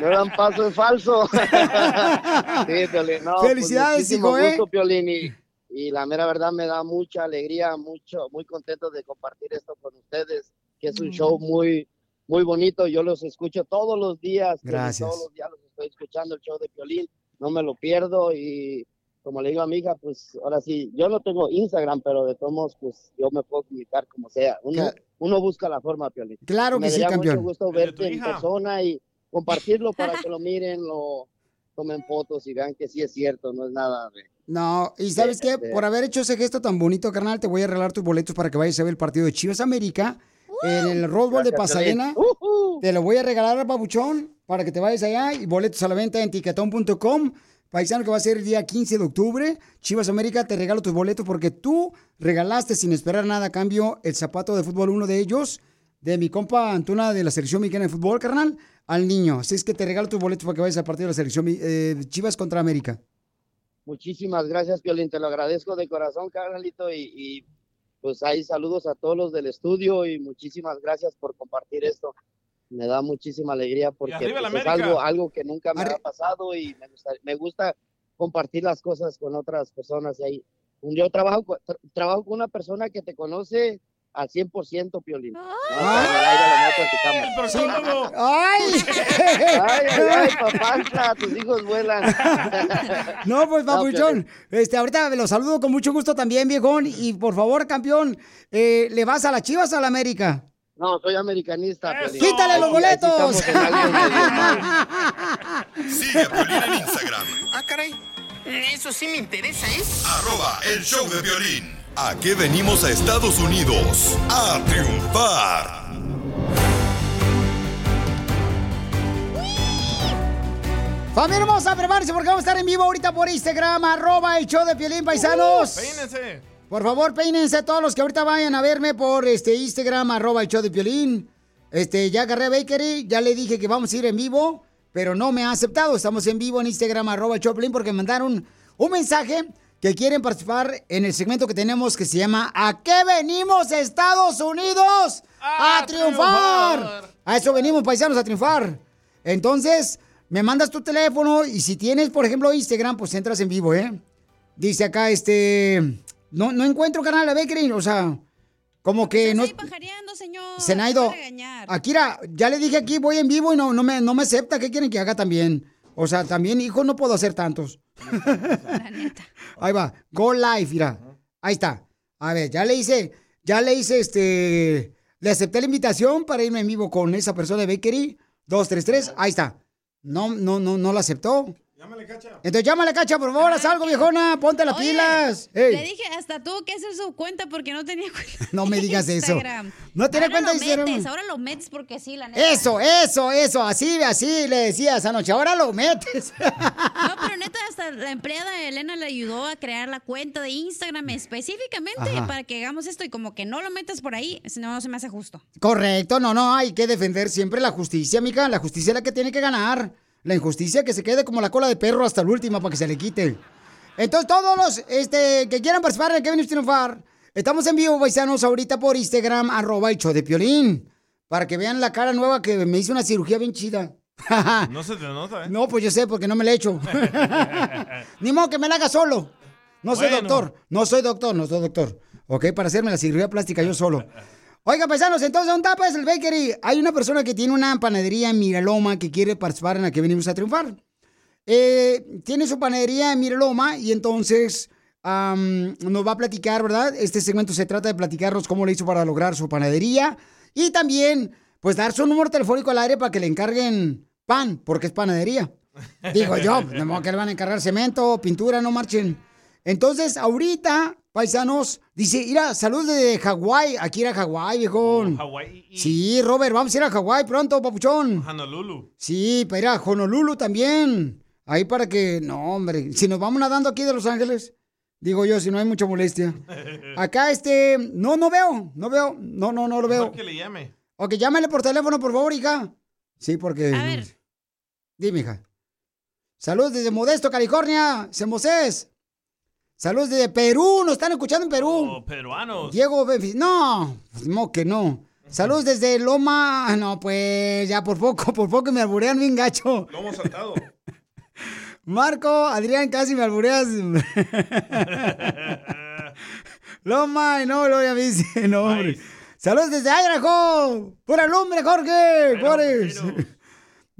No dan paso en falso. sí, Piolín, no, pues, Felicidades, muchísimo hijo, ¿eh? gusto, Piolín, y, y la mera verdad me da mucha alegría, mucho, muy contento de compartir esto con ustedes, que es un show muy, muy bonito. Yo los escucho todos los días. Gracias. Todos los días los estoy escuchando el show de Piolín, no me lo pierdo y como le digo a mi hija, pues ahora sí, yo no tengo Instagram, pero de todos modos, pues yo me puedo comunicar como sea. Uno, Cla- uno busca la forma, Piolín. Claro me que sí, campeón. mucho gusto verte en persona y compartirlo para que lo miren, lo tomen fotos y vean que sí es cierto, no es nada de... No, y ¿sabes qué? de- Por haber hecho ese gesto tan bonito, carnal, te voy a regalar tus boletos para que vayas a ver el partido de Chivas América en el Rose Bowl de Pasadena. Piolín. Te lo voy a regalar, babuchón, para que te vayas allá y boletos a la venta en tiquetón.com. Paisano que va a ser el día 15 de octubre. Chivas América, te regalo tus boletos porque tú regalaste sin esperar nada a cambio el zapato de fútbol, uno de ellos, de mi compa Antuna de la selección mexicana de fútbol, carnal, al niño. Así es que te regalo tus boletos para que vayas al partido de la selección eh, Chivas contra América. Muchísimas gracias, Piolín, te lo agradezco de corazón, carnalito, y, y, pues ahí saludos a todos los del estudio y muchísimas gracias por compartir esto. Me da muchísima alegría porque pues, es algo, algo que nunca me Arri- ha pasado y me gusta, me gusta compartir las cosas con otras personas. Y ahí, yo trabajo, con- tra- trabajo con una persona que te conoce al 100%, Piolín. No, el. ¡Ay! Ay, ay, ay, papá, tus hijos vuelan. No, pues, No, papuchón, este, ahorita los saludo con mucho gusto también, viejón. Y por favor, campeón, eh, ¿le vas a las chivas o a la América? No, soy americanista. ¡Quítale los boletos! aquí Sigue a Piolín en Instagram, Ah, caray. Eso sí me interesa, ¿eh? arroba el show de violín. ¿A qué venimos a Estados Unidos? A triunfar. Familia hermosa, prepárense porque vamos a estar en vivo ahorita por Instagram, arroba el show de Piolín Paisanos. Uh. Por favor, peínense todos los que ahorita vayan a verme por este Instagram, arroba el show de Piolín. Este, ya agarré a Bakery, ya le dije que vamos a ir en vivo, pero no me ha aceptado. Estamos en vivo en Instagram, arroba el show de Piolín, porque me mandaron un mensaje que quieren participar en el segmento que tenemos que se llama ¿A qué venimos Estados Unidos? ¡A, triunfar! triunfar. A eso venimos, paisanos, a triunfar. Entonces, me mandas tu teléfono y si tienes, por ejemplo, Instagram, pues entras en vivo, ¿eh? Dice acá, este... No, no encuentro canal de Bakery, o sea, como que no... pajareando, señor. Regañar. Akira, ya le dije aquí, voy en vivo y no, no, me, no me acepta. ¿Qué quieren que haga también? O sea, también, hijo, no puedo hacer tantos. Ahí va, go live, mira. Ahí está. A ver, ya le hice, ya le hice este, le acepté la invitación para irme en vivo con esa persona de Bakery. 233, ahí está. No, no, no, no la aceptó. Entonces llámale, cacha, por favor, haz algo, viejona, ponte las Oye, pilas. Le dije, hasta tuvo que hacer su cuenta porque no tenía cuenta. No me digas eso. Instagram. No tenía ahora cuenta de Instagram. metes, ahora lo metes porque sí, la neta. Eso, eso, eso, así, así le decías anoche. Ahora lo metes. No, pero neta, hasta la empleada Elena le ayudó a crear la cuenta de Instagram específicamente Ajá. para que hagamos esto y como que no lo metas por ahí, si no, no se me hace justo. Correcto, no, no, hay que defender siempre la justicia, mica. La justicia es la que tiene que ganar. La injusticia que se quede como la cola de perro hasta el último para que se le quite. Entonces, todos los este, que quieran participar en Kevin Triunfar, estamos en vivo, paisanos, ahorita por Instagram, arroba el show de Piolín. Para que vean la cara nueva que me hizo una cirugía bien chida. No se te nota, ¿eh? No, pues yo sé, porque no me la he hecho. Ni modo que me la haga solo. No soy Bueno. doctor, no soy doctor, no soy doctor. Ok, para hacerme la cirugía plástica yo solo. Oiga, paisanos, entonces, ¿dónde está pues, el bakery? Hay una persona que tiene una panadería en Miraloma que quiere participar en la que venimos a triunfar. Eh, tiene su panadería en Miraloma y entonces nos va a platicar, ¿verdad? Este segmento se trata de platicarnos cómo le hizo para lograr su panadería y también, pues, dar su número telefónico al aire para que le encarguen pan, porque es panadería. Digo yo, de modo que le van a encargar cemento, pintura, no marchen. Entonces, ahorita, paisanos, dice, mira, salud de Hawái, aquí ir a Hawái, viejón. Hawái Sí, Robert, vamos a ir a Hawái pronto, papuchón. Honolulu. Sí, para ir a Honolulu también. Ahí para que, no, hombre, si nos vamos nadando aquí de Los Ángeles, digo yo, si no hay mucha molestia. Acá, este, no, no veo, no veo, no, no, no lo veo. Que le llame. Ok, llámale por teléfono, por favor, hija. Sí, porque... A ver. Dime, hija. Saludos desde Modesto, California, Semosés. Saludos desde Perú, nos están escuchando en Perú. Oh, peruanos. Diego No, pues, no que no. Saludos desde Loma. Ah, No, pues ya por poco, por poco me alburean bien gacho. Lo hemos saltado. Marco, Adrián, casi me albureas. Loma, y no, lo ya me dice, no, hombre. Saludos desde Idaho. Pura lumbre, Jorge. Flores.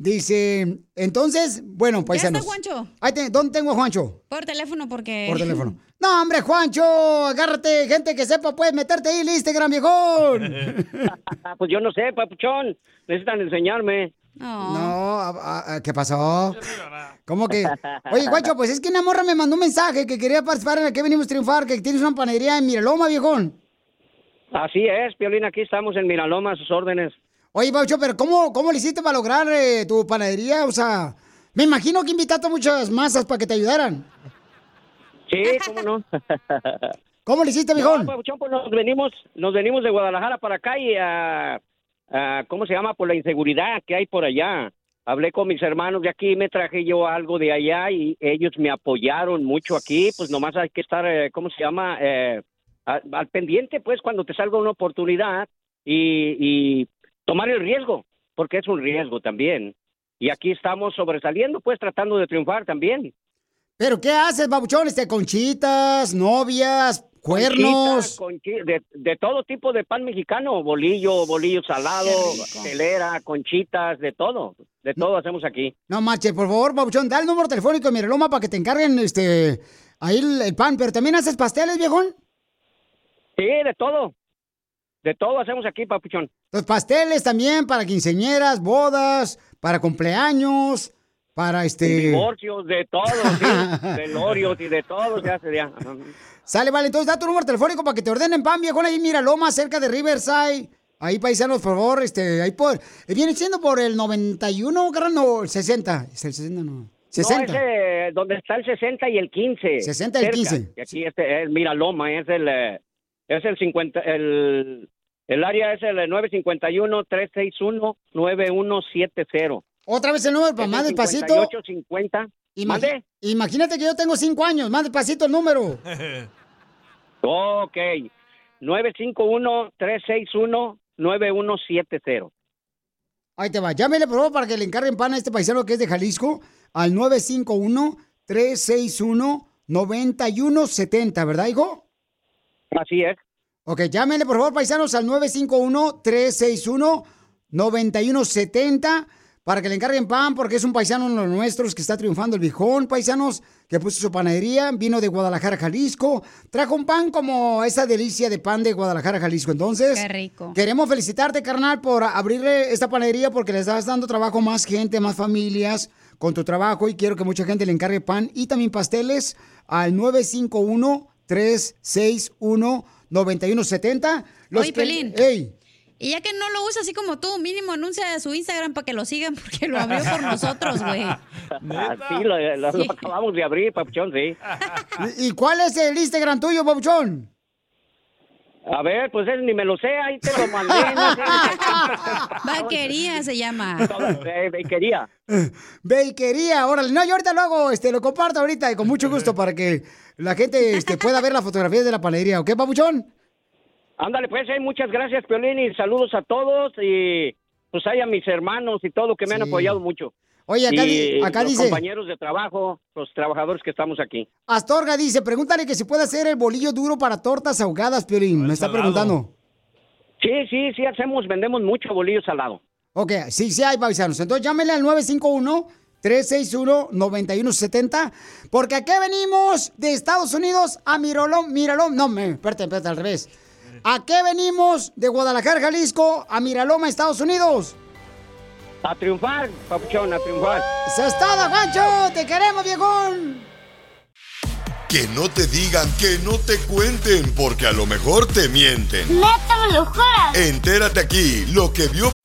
Dice, entonces, bueno, ¿Ya paisanos. está Juancho? Ahí te- ¿Dónde tengo a Juancho? Por teléfono porque... Por teléfono. No, hombre, Juancho, agárrate, gente que sepa, puedes meterte ahí en el Instagram, viejón. Pues yo no sé, papuchón. Necesitan enseñarme. No, a- ¿qué pasó? ¿Cómo que? Oye, guacho, pues es que una morra me mandó un mensaje que quería participar en el que venimos a triunfar, que tienes una panadería en Miraloma, viejón. Así es, Piolín, aquí estamos en Miraloma, a sus órdenes. Oye, Baucho, pero ¿cómo, cómo le hiciste para lograr eh, tu panadería? O sea, me imagino que invitaste a muchas masas para que te ayudaran. Sí, cómo no. ¿Cómo le hiciste, viejón? No, papuchón, pues nos venimos, nos venimos de Guadalajara para acá y, ah, ah, ¿cómo se llama? Por la inseguridad que hay por allá. Hablé con mis hermanos de aquí, me traje yo algo de allá y ellos me apoyaron mucho aquí. Pues nomás hay que estar, eh, ¿cómo se llama? Eh, al, al pendiente, pues, cuando te salga una oportunidad y, y tomar el riesgo, porque es un riesgo también. Y aquí estamos sobresaliendo, pues, tratando de triunfar también. ¿Pero qué haces, babuchón? Este, conchitas, novias, cuernos. conchi- de, de todo tipo de pan mexicano, bolillo, bolillo salado, telera, conchitas, de todo, de todo hacemos aquí. No marche, por favor, Papuchón, da el número telefónico de Miraloma para que te encarguen este ahí el, el pan. Pero también haces pasteles, viejón. Sí, de todo, de todo hacemos aquí, papuchón. Los pasteles también para quinceñeras, bodas, para cumpleaños, para este. Divorcios, de todo, sí, velorios y de todo se hace ya. Sale, vale, entonces da tu número telefónico para que te ordenen pan, viejón, ahí en Miraloma, cerca de Riverside. Ahí, paisanos, por favor, este, ahí por. eh, Viene siendo por el 91, carnal, no, el 60. Es el 60, no. 60. No, ese, donde está el 60 y el 15. 60 y el 15. Y aquí este es Miraloma, es el, eh, es el 50, el, el área es el 951-361-9170. Otra vez el número, para más despacito. 5850. Imagi- ¿Mande? Imagínate que yo tengo cinco años, más despacito el número. Ok. 951-361-9170. Ahí te va. Llámele, por favor, para que le encarguen pan a este paisano que es de Jalisco al 951-361-9170, ¿verdad, hijo? Así es. Ok, llámele, por favor, paisanos, al 951-361-9170 para que le encarguen pan, porque es un paisano uno de los nuestros que está triunfando, el viejón, paisanos, que puso su panadería, vino de Guadalajara, Jalisco, trajo un pan como esa delicia de pan de Guadalajara, Jalisco. Entonces, Qué rico. Queremos felicitarte, carnal, por abrirle esta panadería porque le estás dando trabajo a más gente, más familias con tu trabajo y quiero que mucha gente le encargue pan y también pasteles al 951-361-9170. Los Oye, que- Pelín. Ey, Y ya que no lo usa así como tú, mínimo anuncia su Instagram para que lo sigan porque lo abrió por nosotros, güey. Sí, lo, lo- lo acabamos de abrir, papuchón, sí. ¿Y y cuál es el Instagram tuyo, Pabuchón? A ver, pues es, ni me lo sé, ahí te lo mandé. No sé. Vaquería se llama. Eh, quería. Bakería, órale. No, yo ahorita lo hago, este, lo comparto ahorita y con mucho gusto para que la gente este, pueda ver las fotografías de la panadería, ¿ok, Pabuchón? Ándale, pues, eh, muchas gracias, Piolín, y saludos a todos, y pues hay a mis hermanos y todo que me han apoyado mucho. Oye, acá Y acá los dice- compañeros de trabajo, los trabajadores que estamos aquí. Astorga dice, pregúntale que si puede hacer el bolillo duro para tortas ahogadas, Piolín. Me está salado. preguntando. Sí, sí, sí, hacemos, vendemos mucho bolillo salado. Ok, sí, sí hay paisanos. Entonces llámele al 951-361-9170. Porque aquí venimos de Estados Unidos a Mirolón. Miralón. No, me, espérate, espérate, al revés. ¿A qué venimos de Guadalajara, Jalisco, a Miraloma, Estados Unidos? A triunfar, papuchón, a triunfar. ¡Se está, Juancho! ¡Te queremos, viejón! Que no te digan, que no te cuenten, porque a lo mejor te mienten. ¡Neta me lo juras! Entérate aquí, lo que vio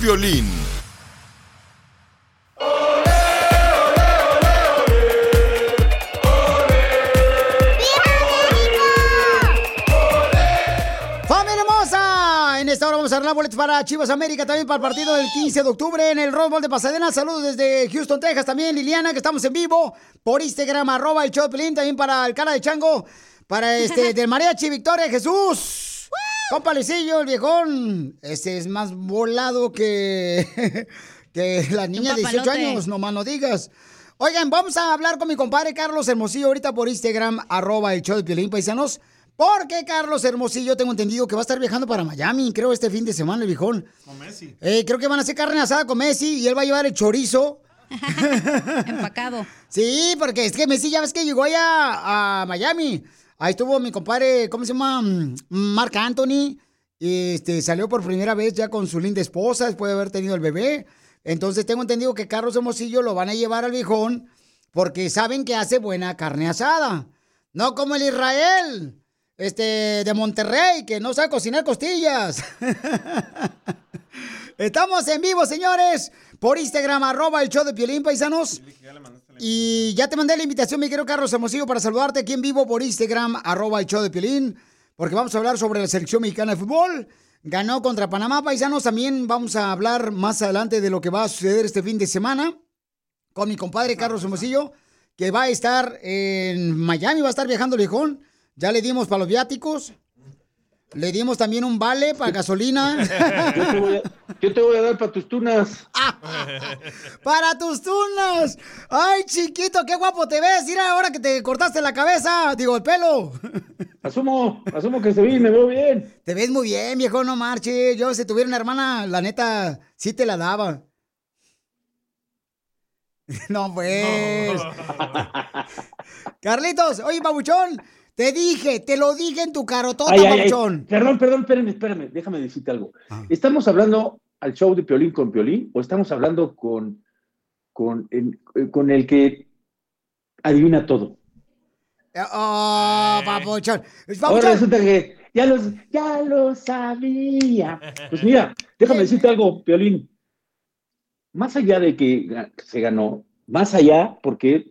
Violín. ¡Familia hermosa! En esta hora vamos a arreglar boletos para Chivas América, también para el partido del 15 de octubre en el Rose Bowl de Pasadena. Saludos desde Houston, Texas. También Liliana, que estamos en vivo por Instagram, arroba el show de Pelín. También para el cara de chango, para este, del Mariachi Victoria Jesús. Compa Luisillo, el viejón. Este es más volado que, que las niñas de 18 papalote. años, no más no digas. Oigan, vamos a hablar con mi compadre Carlos Hermosillo ahorita por Instagram, arroba el show de Piolín, paisanos. Porque Carlos Hermosillo, tengo entendido que va a estar viajando para Miami, creo, este fin de semana, el viejón. Con Messi. Eh, creo que van a hacer carne asada con Messi y él va a llevar el chorizo Empacado. Sí, porque es que Messi ya ves que llegó allá a Miami. Ahí estuvo mi compadre, ¿cómo se llama? Mm, Marc Anthony. Este, salió por primera vez ya con su linda esposa después de haber tenido el bebé. Entonces tengo entendido que Carlos Hermosillo lo van a llevar al viejón porque saben que hace buena carne asada. No como el Israel, este, de Monterrey, que no sabe cocinar costillas. Estamos en vivo, señores, por Instagram, arroba el show de Piolín, paisanos. Y ya te mandé la invitación, mi querido Carlos Hermosillo, para saludarte aquí en vivo por Instagram, arroba el show de Piolín, porque vamos a hablar sobre la selección mexicana de fútbol. Ganó contra Panamá, paisanos. También vamos a hablar más adelante de lo que va a suceder este fin de semana con mi compadre Carlos Hermosillo, que va a estar en Miami, va a estar viajando el viejón. Ya le dimos para los viáticos. Le dimos también un vale para gasolina. Yo te voy a, yo te voy a dar para tus tunas. ¡Para tus tunas! ¡Ay, chiquito, qué guapo te ves! Mira, ahora que te cortaste la cabeza, digo, el pelo. Asumo, asumo que se y me veo bien. Te ves muy bien, viejo, no marche. Yo, si tuviera una hermana, la neta, sí te la daba. No, pues. Carlitos, oye, babuchón, te dije, te lo dije en tu carotota, Ay, ay, ay. babuchón. Perdón, perdón, espérame, espérame, déjame decirte algo. ¿Estamos hablando al show de Piolín con Piolín o estamos hablando con, con, en- eh, con el que adivina todo? Oh, babuchón. Ahora Babuchón. resulta que ya, los, ya lo sabía. Pues mira, déjame decirte algo, Piolín. Más allá de que se ganó, más allá, porque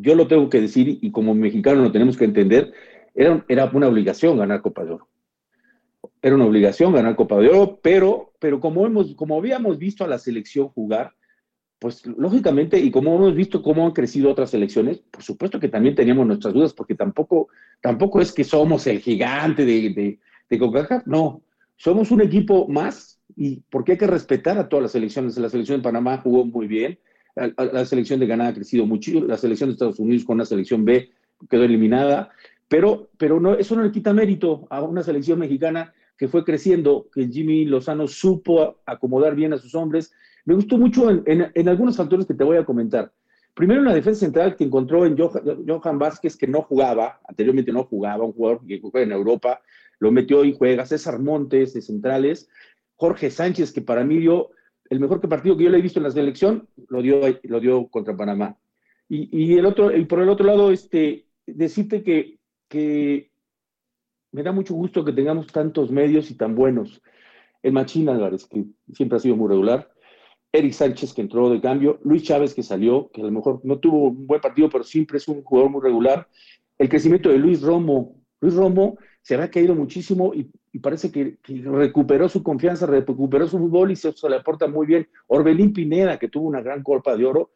yo lo tengo que decir y como mexicano lo tenemos que entender, era, era una obligación ganar Copa de Oro. Era una obligación ganar Copa de Oro, pero, pero como, hemos, como habíamos visto a la selección jugar, pues lógicamente, y como hemos visto cómo han crecido otras selecciones, por supuesto que también teníamos nuestras dudas, porque tampoco, tampoco es que somos el gigante de, de, de CONCACAF, no, somos un equipo más, y porque hay que respetar a todas las selecciones. La selección de Panamá jugó muy bien, la, selección de Ghana ha crecido mucho, la selección de Estados Unidos con una selección B quedó eliminada, pero, pero no, eso no le quita mérito a una selección mexicana que fue creciendo, que Jimmy Lozano supo acomodar bien a sus hombres. Me gustó mucho en, en- en algunos factores que te voy a comentar. Primero, en la defensa central que encontró en Johan, Johan Vázquez, que no jugaba, anteriormente no jugaba, un jugador que juega en Europa, lo metió y juega. César Montes de centrales, Jorge Sánchez, que para mí dio el mejor partido que yo le he visto en la selección, lo dio, lo dio contra Panamá. Y, y el otro, y por el otro lado, este, decirte que, que me da mucho gusto que tengamos tantos medios y tan buenos. El Machín Álvarez, que siempre ha sido muy regular. Eric Sánchez, que entró de cambio. Luis Chávez, que salió, que a lo mejor no tuvo un buen partido, pero siempre es un jugador muy regular. El crecimiento de Luis Romo. Luis Romo se había caído muchísimo y, y parece que, recuperó su confianza, recuperó su fútbol y se, le aporta muy bien. Orbelín Pineda, que tuvo una gran Copa de Oro.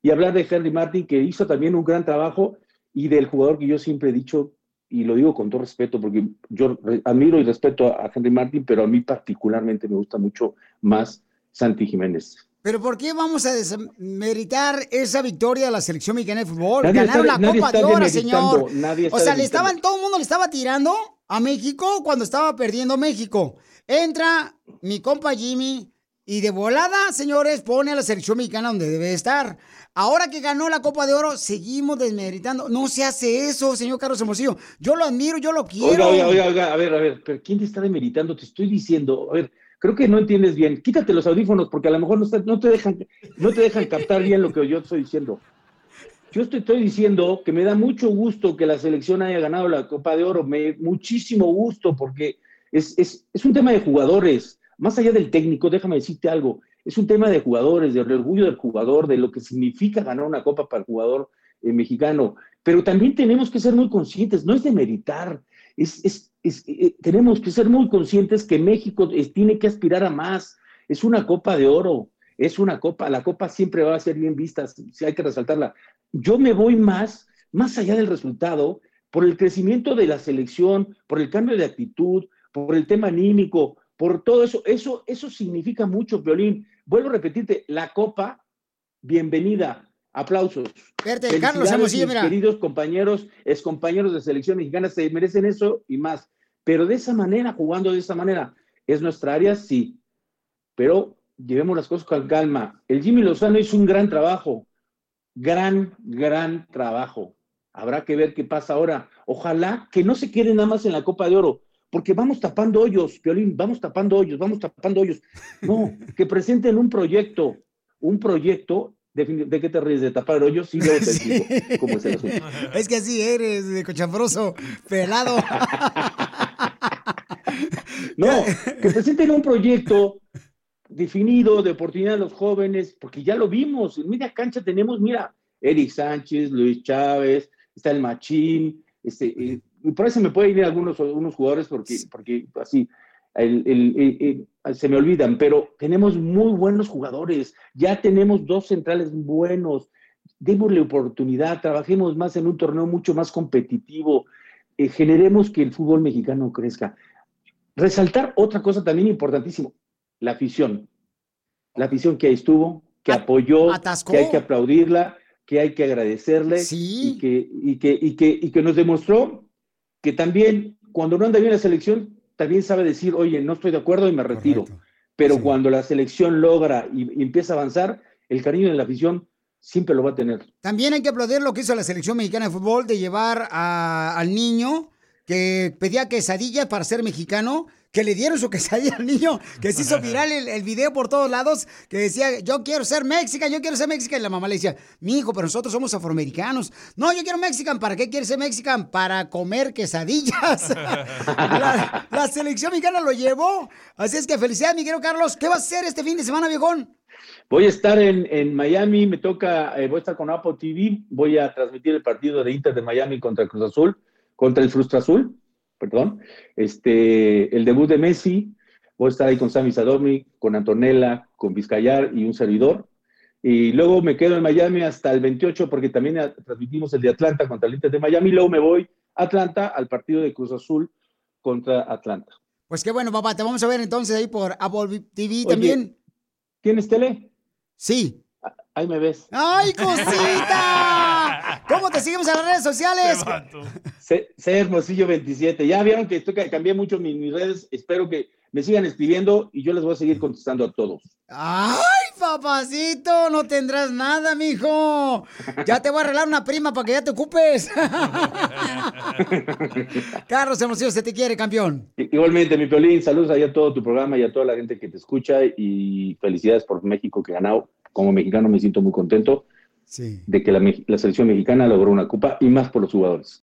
Y hablar de Henry Martin, que hizo también un gran trabajo, y del jugador que yo siempre he dicho, y lo digo con todo respeto, porque yo admiro y respeto a, a Henry Martin, pero a mí particularmente me gusta mucho más Santi Jiménez. Pero ¿por qué vamos a desmeritar esa victoria de la selección mexicana de fútbol? Nadie Ganaron está- la Copa de Oro, señor. o sea, le estaban, todo el mundo le estaba tirando a México cuando estaba perdiendo México. Entra mi compa Jimmy y de volada, señores, pone a la selección mexicana donde debe estar. Ahora que ganó la Copa de Oro, seguimos desmeritando. No se hace eso, señor Carlos Hermosillo. Yo lo admiro, yo lo quiero. Oiga, oiga, oiga, oiga, a ver, a ver, pero ¿quién te está demeritando? Te estoy diciendo, a ver, creo que no entiendes bien. Quítate los audífonos porque a lo mejor no, está- no te, dejan, no te dejan captar bien lo que yo estoy diciendo. Yo te estoy diciendo que me da mucho gusto que la selección haya ganado la Copa de Oro, me, muchísimo gusto porque es, es, es un tema de jugadores, más allá del técnico, déjame decirte algo, es un tema de jugadores, del orgullo del jugador, de lo que significa ganar una copa para el jugador eh, mexicano. Pero también tenemos que ser muy conscientes, no es de meritar, es- eh, tenemos que ser muy conscientes que México eh, tiene que aspirar a más. Es una copa de oro, es una copa, la copa siempre va a ser bien vista, si hay que resaltarla. Yo me voy más, más allá del resultado, por el crecimiento de la selección, por el cambio de actitud, por el tema anímico, por todo eso. Eso, eso significa mucho, Violín. Vuelvo a repetirte, la copa, bienvenida. Aplausos. Espérate, Carlos Hermosillo, mira. queridos compañeros, excompañeros de selección mexicana, se merecen eso y más. Pero de esa manera, jugando de esa manera, ¿es nuestra área? Sí. Pero llevemos las cosas con calma. El Jimmy Lozano hizo un gran trabajo, gran, gran trabajo. Habrá que ver qué pasa ahora. Ojalá que no se quede nada más en la Copa de Oro, porque vamos tapando hoyos, Piolín, vamos tapando hoyos, vamos tapando hoyos. No, que presenten un proyecto, un proyecto. ¿De, qué te ríes? ¿De tapar hoyos? Sí, luego te Sí. explico cómo es el asunto. Es que así eres, de cochambroso, pelado. No, que presenten un proyecto definido de oportunidad a los jóvenes, porque ya lo vimos. En media cancha tenemos, mira, Eric Sánchez, Luis Chávez, está el Machín, este, eh, y por eso me pueden ir algunos, algunos jugadores porque, porque así el- el- el- el- se me olvidan, pero tenemos muy buenos jugadores, ya tenemos dos centrales buenos, démosle oportunidad, trabajemos más en un torneo mucho más competitivo, eh, generemos que el fútbol mexicano crezca. Resaltar otra cosa también importantísimo, la afición. La afición que ahí estuvo, que apoyó, atascó. que hay que aplaudirla, que hay que agradecerle y, que, y, que, y, que, y que nos demostró que también cuando no anda bien la selección, también sabe decir, oye, no estoy de acuerdo y me retiro. Pero cuando la selección logra y, y empieza a avanzar, el cariño de la afición siempre lo va a tener. También hay que aplaudir lo que hizo la selección mexicana de fútbol de llevar a- al niño que pedía quesadillas para ser mexicano, que le dieron su quesadilla al niño, que se hizo viral el, el video por todos lados, que decía, yo quiero ser mexican, yo quiero ser mexican. Y la mamá le decía, mi hijo, pero nosotros somos afroamericanos. No, yo quiero mexican. ¿Para qué quieres ser mexican? Para comer quesadillas. la, la selección mexicana lo llevó. Así es que felicidades, mi querido Carlos. ¿Qué va a hacer este fin de semana, viejón? Voy a estar en, en Miami, me toca, eh, voy a estar con Apple TV, voy a transmitir el partido de Inter de Miami contra Cruz Azul, contra el Frustra Azul, perdón, este, el debut de Messi, voy a estar ahí con Sammy Sadomi, con Antonella, con Vizcayar y un servidor. Y luego me quedo en Miami hasta el 28 porque también transmitimos el de Atlanta contra el Inter de Miami. Luego me voy a Atlanta al partido de Cruz Azul contra Atlanta. Pues qué bueno, papá. Te vamos a ver entonces ahí por Apple TV Oye, también. ¿Tienes tele? Sí. Ahí me ves. ¡Ay, cosita! ¿Cómo te seguimos en las redes sociales? C, C Hermosillo 27. Ya vieron que esto que cambié mucho mis, mis redes. Espero que me sigan escribiendo y yo les voy a seguir contestando a todos. ¡Ay, papacito! No tendrás nada, mijo. Ya te voy a arreglar una prima para que ya te ocupes. Carlos Hermosillo, se te quiere, campeón. Igualmente, mi Piolín, saludos ahí a todo tu programa y a toda la gente que te escucha y felicidades por México que ganó. Como mexicano me siento muy contento Sí. de que la selección mexicana logró una copa y más por los jugadores.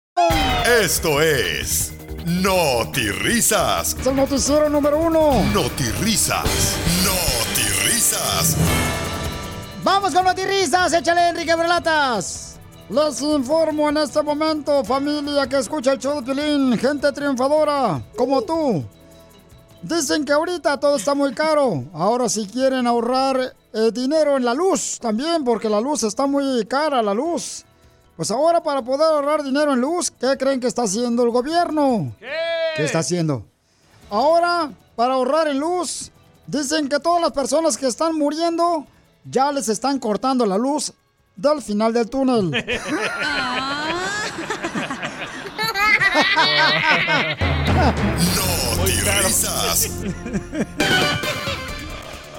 Esto es Risas. Es el noticiero número uno. Risas. Risas. Vamos con notirrisas, échale Enrique Berlatas. Les informo en este momento, familia que escucha el show de Piolín, gente triunfadora, como tú. Dicen que ahorita todo está muy caro. Ahora si quieren ahorrar eh, dinero en la luz también, porque la luz está muy cara, la luz. Pues ahora para poder ahorrar dinero en luz, ¿qué creen que está haciendo el gobierno? ¿Qué? está haciendo? Ahora, para ahorrar en luz, dicen que todas las personas que están muriendo ya les están cortando la luz del final del túnel. Risas.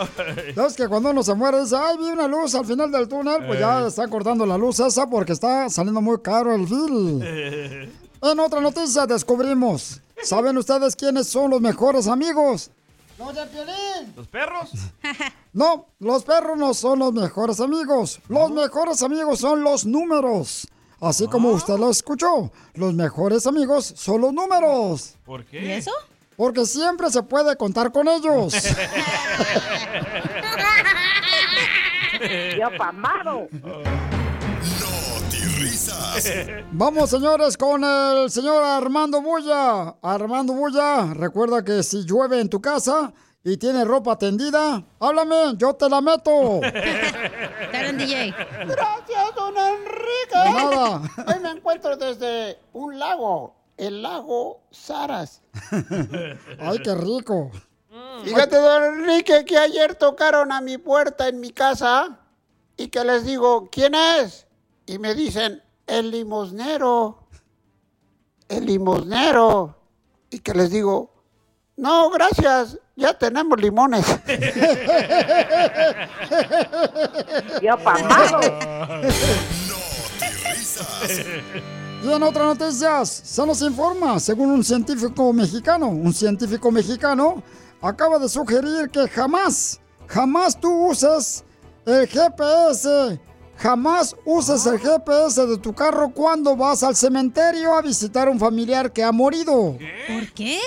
¿Sabes que cuando uno se muere dice, ay, vi una luz al final del túnel? Pues ya están cortando la luz esa porque está saliendo muy caro el bill. En otra noticia descubrimos, ¿saben ustedes quiénes son los mejores amigos? ¡Los de Piolín! ¿Los perros? No, los perros no son los mejores amigos. Los mejores amigos son los números. Así como usted lo escuchó, los mejores amigos son los números. ¿Por qué? ¿Y eso? Porque siempre se puede contar con ellos. Yo pamado. Risas. Vamos, señores, con el señor Armando Bulla. Armando Bulla, recuerda que si llueve en tu casa y tienes ropa tendida, háblame, yo te la meto. Karen DJ. Gracias, don Enrique. De nada. Hoy me encuentro desde un lago, el lago Saras. Ay, qué rico. Fíjate, don Enrique, que ayer tocaron a mi puerta en mi casa y que les digo, ¿quién es? Y me dicen, el limosnero. El limosnero. Y que les digo, no, gracias, Ya tenemos limones. Ya pasado. Y en otras noticias, se nos informa, según un científico mexicano, un científico mexicano acaba de sugerir que jamás, jamás tú uses el GPS, jamás uses el GPS de tu carro cuando vas al cementerio a visitar a un familiar que ha morido. ¿Por qué?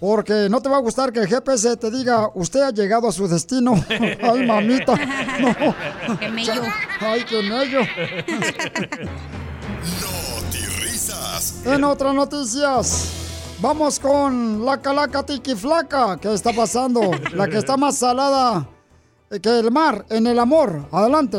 Porque no te va a gustar que el GPS te diga, usted ha llegado a su destino. Ay, mamita. No. Qué mello. Ay, qué mello. En otras noticias, vamos con la calaca tiki flaca. ¿Qué está pasando? La que está más salada que el mar en el amor. Adelante.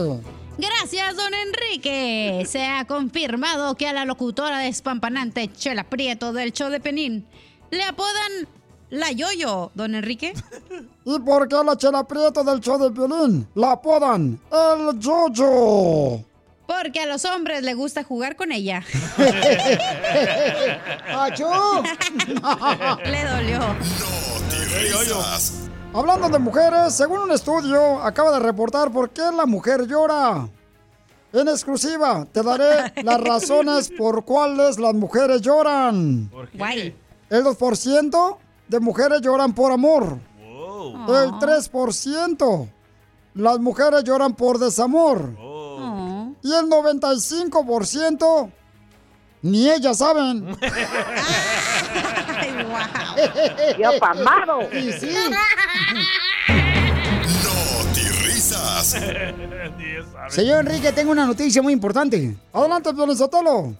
Gracias, don Enrique. Se ha confirmado que a la locutora despampanante Chela Prieto del show de Penín le apodan la Yoyo, don Enrique. ¿Y por qué la chela prieto del show de violín la apodan el Jojo? Porque a los hombres le gusta jugar con ella. ¡Achú! le dolió. Risas. Hablando de mujeres, según un estudio, acaba de reportar por qué la mujer llora. En exclusiva, te daré las razones por cuales las mujeres lloran. Guay. El 2% de mujeres lloran por amor. El 3% las mujeres lloran por desamor. Y el 95% ni ellas saben. Ya pasado. Y sí. risas. Señor Enrique, tengo una noticia muy importante. Adelante, Sotelo.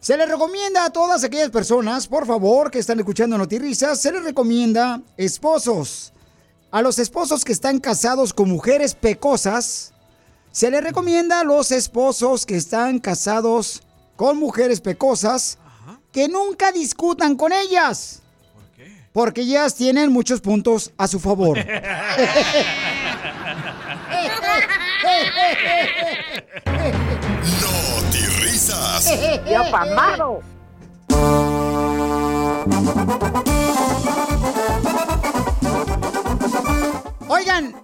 Se le recomienda a todas aquellas personas, por favor, que están escuchando Notirrisas, se les recomienda esposos. A los esposos que están casados con mujeres pecosas, se les recomienda a los esposos que están casados con mujeres pecosas que nunca discutan con ellas. Porque ellas tienen muchos puntos a su favor. risas. Ya pasado. Oigan,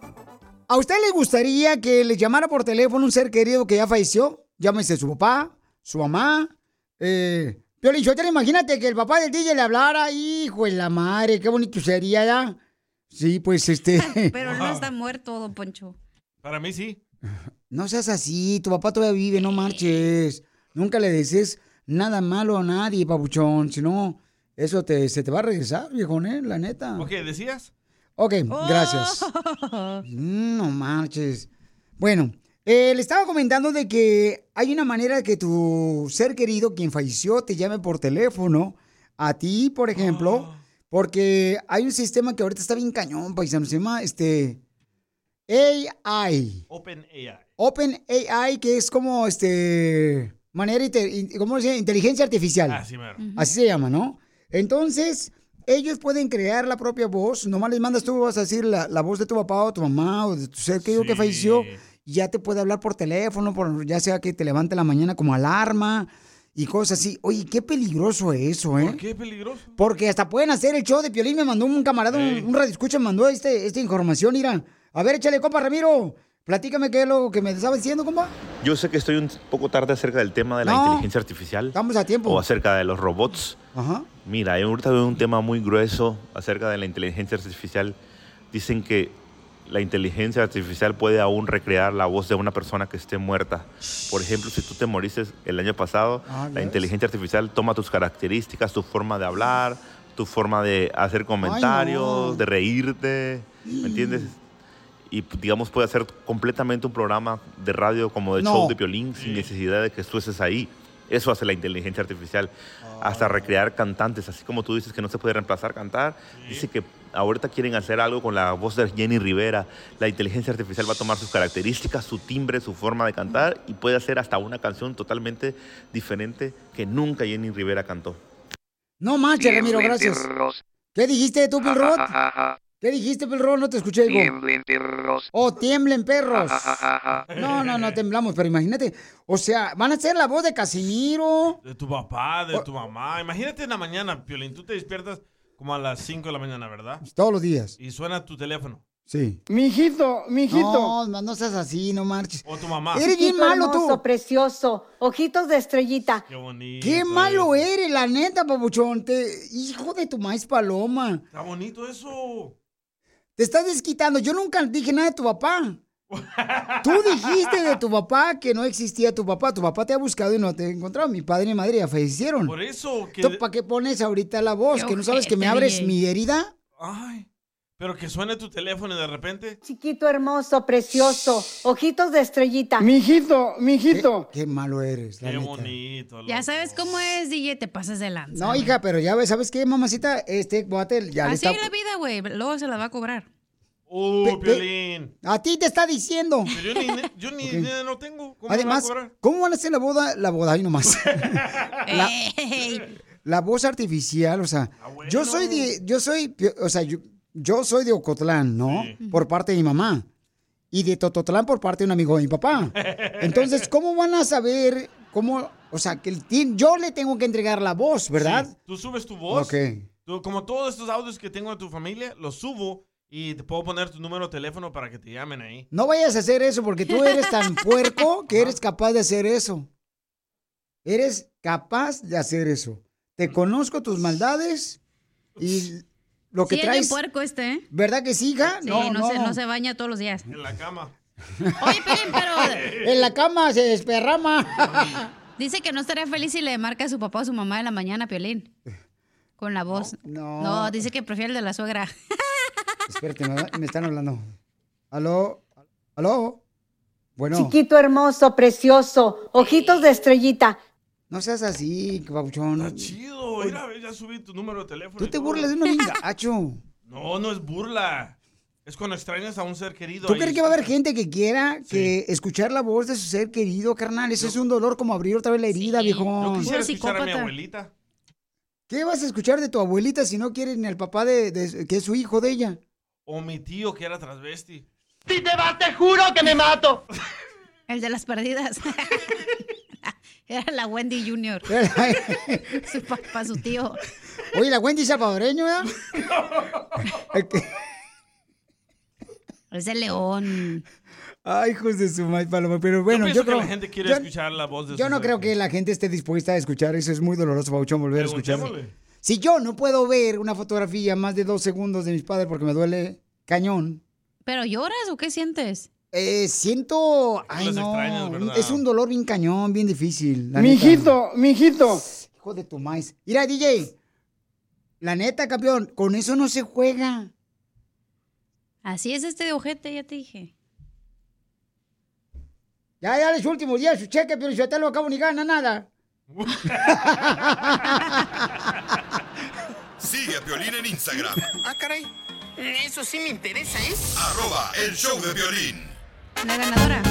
¿a usted le gustaría que le llamara por teléfono un ser querido que ya falleció? Llámese su papá, su mamá. Eh, Piolín Sotelo, imagínate que el papá del DJ le hablara. Hijo de la madre, qué bonito sería ya. Sí, pues este. Pero no está muerto, don Poncho. Para mí sí. No seas así, tu papá todavía vive, no marches. Nunca le desees nada malo a nadie, papuchón. Si no, eso te, se te va a regresar, viejo, ¿eh? La neta. Ok, ¿decías? Ok, gracias. Mm, No marches. Bueno, eh, le estaba comentando de que hay una manera de que tu ser querido, quien falleció, te llame por teléfono. A ti, por ejemplo. Porque hay un sistema que ahorita está bien cañón, paisano. Se llama este. AI. Open AI. Open AI, que es como este. Manera. ¿Cómo se llama? Inteligencia artificial. Así se llama, ¿no? Entonces, ellos pueden crear la propia voz. Nomás les mandas tú, vas a decir la, la voz de tu papá o tu mamá o de tu ser querido que Sí. falleció. Y ya te puede hablar por teléfono, por, ya sea que te levante en la mañana como alarma y cosas así. Oye, qué peligroso eso, ¿eh? ¿Por qué peligroso? Porque hasta pueden hacer el show de Piolín. Me mandó un camarada, un, un radio escucha, me mandó este, esta información. Mira, a ver, échale, compa Ramiro. Platícame qué es lo que me estaba diciendo, compa. Yo sé que estoy un poco tarde acerca del tema de la No. inteligencia artificial. Estamos a tiempo. O acerca de los robots. Ajá. Mira, hay ahorita veo un tema muy grueso acerca de la inteligencia artificial. Dicen que la inteligencia artificial puede aún recrear la voz de una persona que esté muerta. Por ejemplo, si tú te moriste el año pasado, Ah, la inteligencia artificial toma tus características, tu forma de hablar, tu forma de hacer comentarios, de reírte, ¿me entiendes? Y digamos puede hacer completamente un programa de radio como de No. show de violín sin necesidad de que tú estés ahí. Eso hace la inteligencia artificial. Hasta recrear cantantes, así como tú dices que no se puede reemplazar cantar. Dice que ahorita quieren hacer algo con la voz de Jenny Rivera. La inteligencia artificial va a tomar sus características, su timbre, su forma de cantar y puede hacer hasta una canción totalmente diferente que nunca Jenny Rivera cantó. No manches, Ramiro, gracias. ¿Qué dijiste tú, Pilrot? ¿Qué dijiste, Pilrot? No te escuché, hijo. Tiemblen, perros. Oh, tiemblen, perros. No, no, no temblamos, pero imagínate. O sea, van a ser la voz de Casimiro. De tu papá, de tu mamá. Imagínate en la mañana, Piolín, tú te despiertas como a las 5 de la mañana, ¿verdad? Todos los días. Y suena tu teléfono. Sí. Mijito, mijito. No, no, no seas así, no marches. O tu mamá. Eres bien malo tú. hermoso, precioso, ojitos de estrellita. Qué bonito. Qué malo eres, la neta, papuchón. Te... Hijo de tu maíz paloma. Está bonito eso. Te estás desquitando. Yo nunca dije nada de tu papá. Tú dijiste de tu papá que no existía tu papá. Tu papá te ha buscado y no te ha encontrado. Mi padre y mi madre ya fallecieron. Por eso que... ¿Tú para qué pones ahorita la voz? ¿Que no sabes que me abres mi herida? Ay, pero que suene tu teléfono y de repente... Chiquito hermoso, precioso, ojitos de estrellita. Mijito, mijito. Qué, qué malo eres, la Qué neta. bonito. Ya sabes cómo es, DJ, te pasas de lanza. No, hija, pero ya ves, ¿sabes qué, mamacita? Este guate ya le Así está... es la vida, güey. Luego se la va a cobrar. Uh, Piolín. A ti te está diciendo. Yo ni, yo ni no tengo. ¿Cómo Además, a? ¿cómo van a hacer la boda? La boda ahí nomás. la, la voz artificial, o sea, yo soy de, yo soy, o sea, yo, yo soy de Ocotlán, ¿no? Por parte de mi mamá. Y de Tototlán por parte de un amigo de mi papá. Entonces, ¿cómo van a saber cómo, o sea, que el team- yo le tengo que entregar la voz, ¿verdad? Sí, Tú subes tu voz. Ok. Tú- como todos estos audios que tengo de tu familia, los subo y te puedo poner tu número de teléfono para que te llamen ahí. No vayas a hacer eso porque tú eres tan puerco que eres capaz de hacer eso. Eres capaz de hacer eso. Te conozco tus maldades y lo que sí, es traes. puerco este, ¿eh? ¿Verdad que sí, hija? Sí, no, Se, no se baña todos los días. En la cama. Oye, Pelín, pero En la cama se desperrama. dice que no estaría feliz si le marca a su papá o a su mamá en la mañana, Piolín. Con la voz. No. No, dice que prefiere el de la suegra. Espérate, me, me están hablando. ¿Aló? ¿Aló? Bueno. Chiquito hermoso, precioso, ojitos de estrellita. No seas así, babuchón. Chido, mira, ya subí tu número de teléfono. Tú te todo. burlas de uno bien gacho. No, no es burla. Es cuando extrañas a un ser querido. ¿Tú crees que va a haber gente que quiera que escuchar la voz de su ser querido, carnal? Eso es un dolor como abrir otra vez la herida, Yo viejo. quisiera escuchar a mi abuelita. ¿Qué vas a escuchar de tu abuelita si no quieres ni al papá de, de- que es su hijo de ella? O mi tío que era transvesti. Si te vas, te juro que me mato. El de las perdidas. Era la Wendy Junior. su papá, su tío. Oye, la Wendy. El que- Es el león. Ay, hijos de su madre, paloma. Pero bueno, yo creo. que la gente quiere yo- escuchar la voz de Yo no creo que la gente esté dispuesta a escuchar eso. Es muy doloroso, Pauchón, volver a escuchar. Si yo no puedo ver una fotografía más de dos segundos de mis padres porque me duele cañón, ¿Pero lloras o qué sientes? Eh, siento. Ay, no. Es un dolor bien cañón, bien difícil. Mijito, neta. mijito. Hijo de tu maíz. Mira, DJ. La neta, campeón, con eso no se juega. Así es este de ojete, ya te dije. Ya, ya, los últimos días, su cheque, pero yo te lo acabo ni gana nada. Sigue a Piolín en Instagram. Ah, caray. Eso sí me interesa, ¿eh? Arroba el show de violín. La ganadora.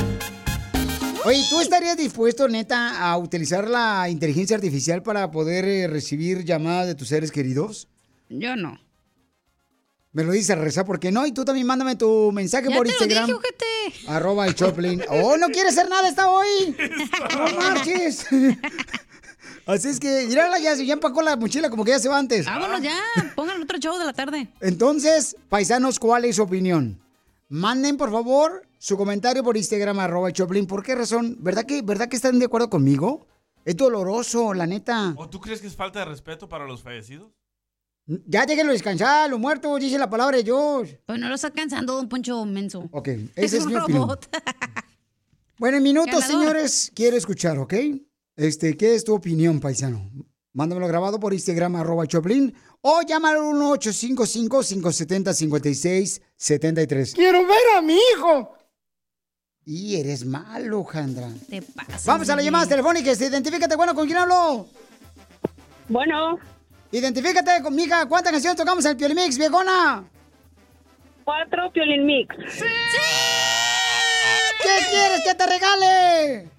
Oye, ¿tú estarías dispuesto, neta, a utilizar la inteligencia artificial para poder eh, recibir llamadas de tus seres queridos? Yo no. Me lo dice Reza, ¿por qué no? Y tú también mándame tu mensaje Ya por te lo Instagram. dije, ojete. Arroba el Choplin. ¡Oh, no quiere hacer nada esta hoy! ¡No marches! Así es que, mírala, ya, ya empacó la mochila como que ya se va antes. Vámonos ya. Pongan otro show de la tarde. Entonces, paisanos, ¿cuál es su opinión? Manden, por favor, su comentario por Instagram, arroba Choplin. ¿Por qué razón? ¿Verdad que, ¿Verdad que están de acuerdo conmigo? Es doloroso, la neta. ¿O tú crees que es falta de respeto para los fallecidos? Ya déjenlo descansar, los muertos, dice la palabra de Dios. Pues no lo está cansando, don Poncho Menso. Ok, esa es, un mi opinión. robot. Bueno, en minutos, Ganador. señores, quiero escuchar, ¿ok? Este, ¿qué es tu opinión, paisano? Mándamelo grabado por Instagram, arroba Choplin, o llámalo al 1-855-570-5673. Quiero ver a mi hijo. Y eres malo, Jandra. Te pasa. Vamos a las llamadas telefónicas. Identifícate, bueno, ¿con quién hablo? Bueno. Identifícate, con mija. ¿Cuántas canciones tocamos en el Piolimix, viejona? Cuatro Piolín Mix. ¿Qué quieres que te regale?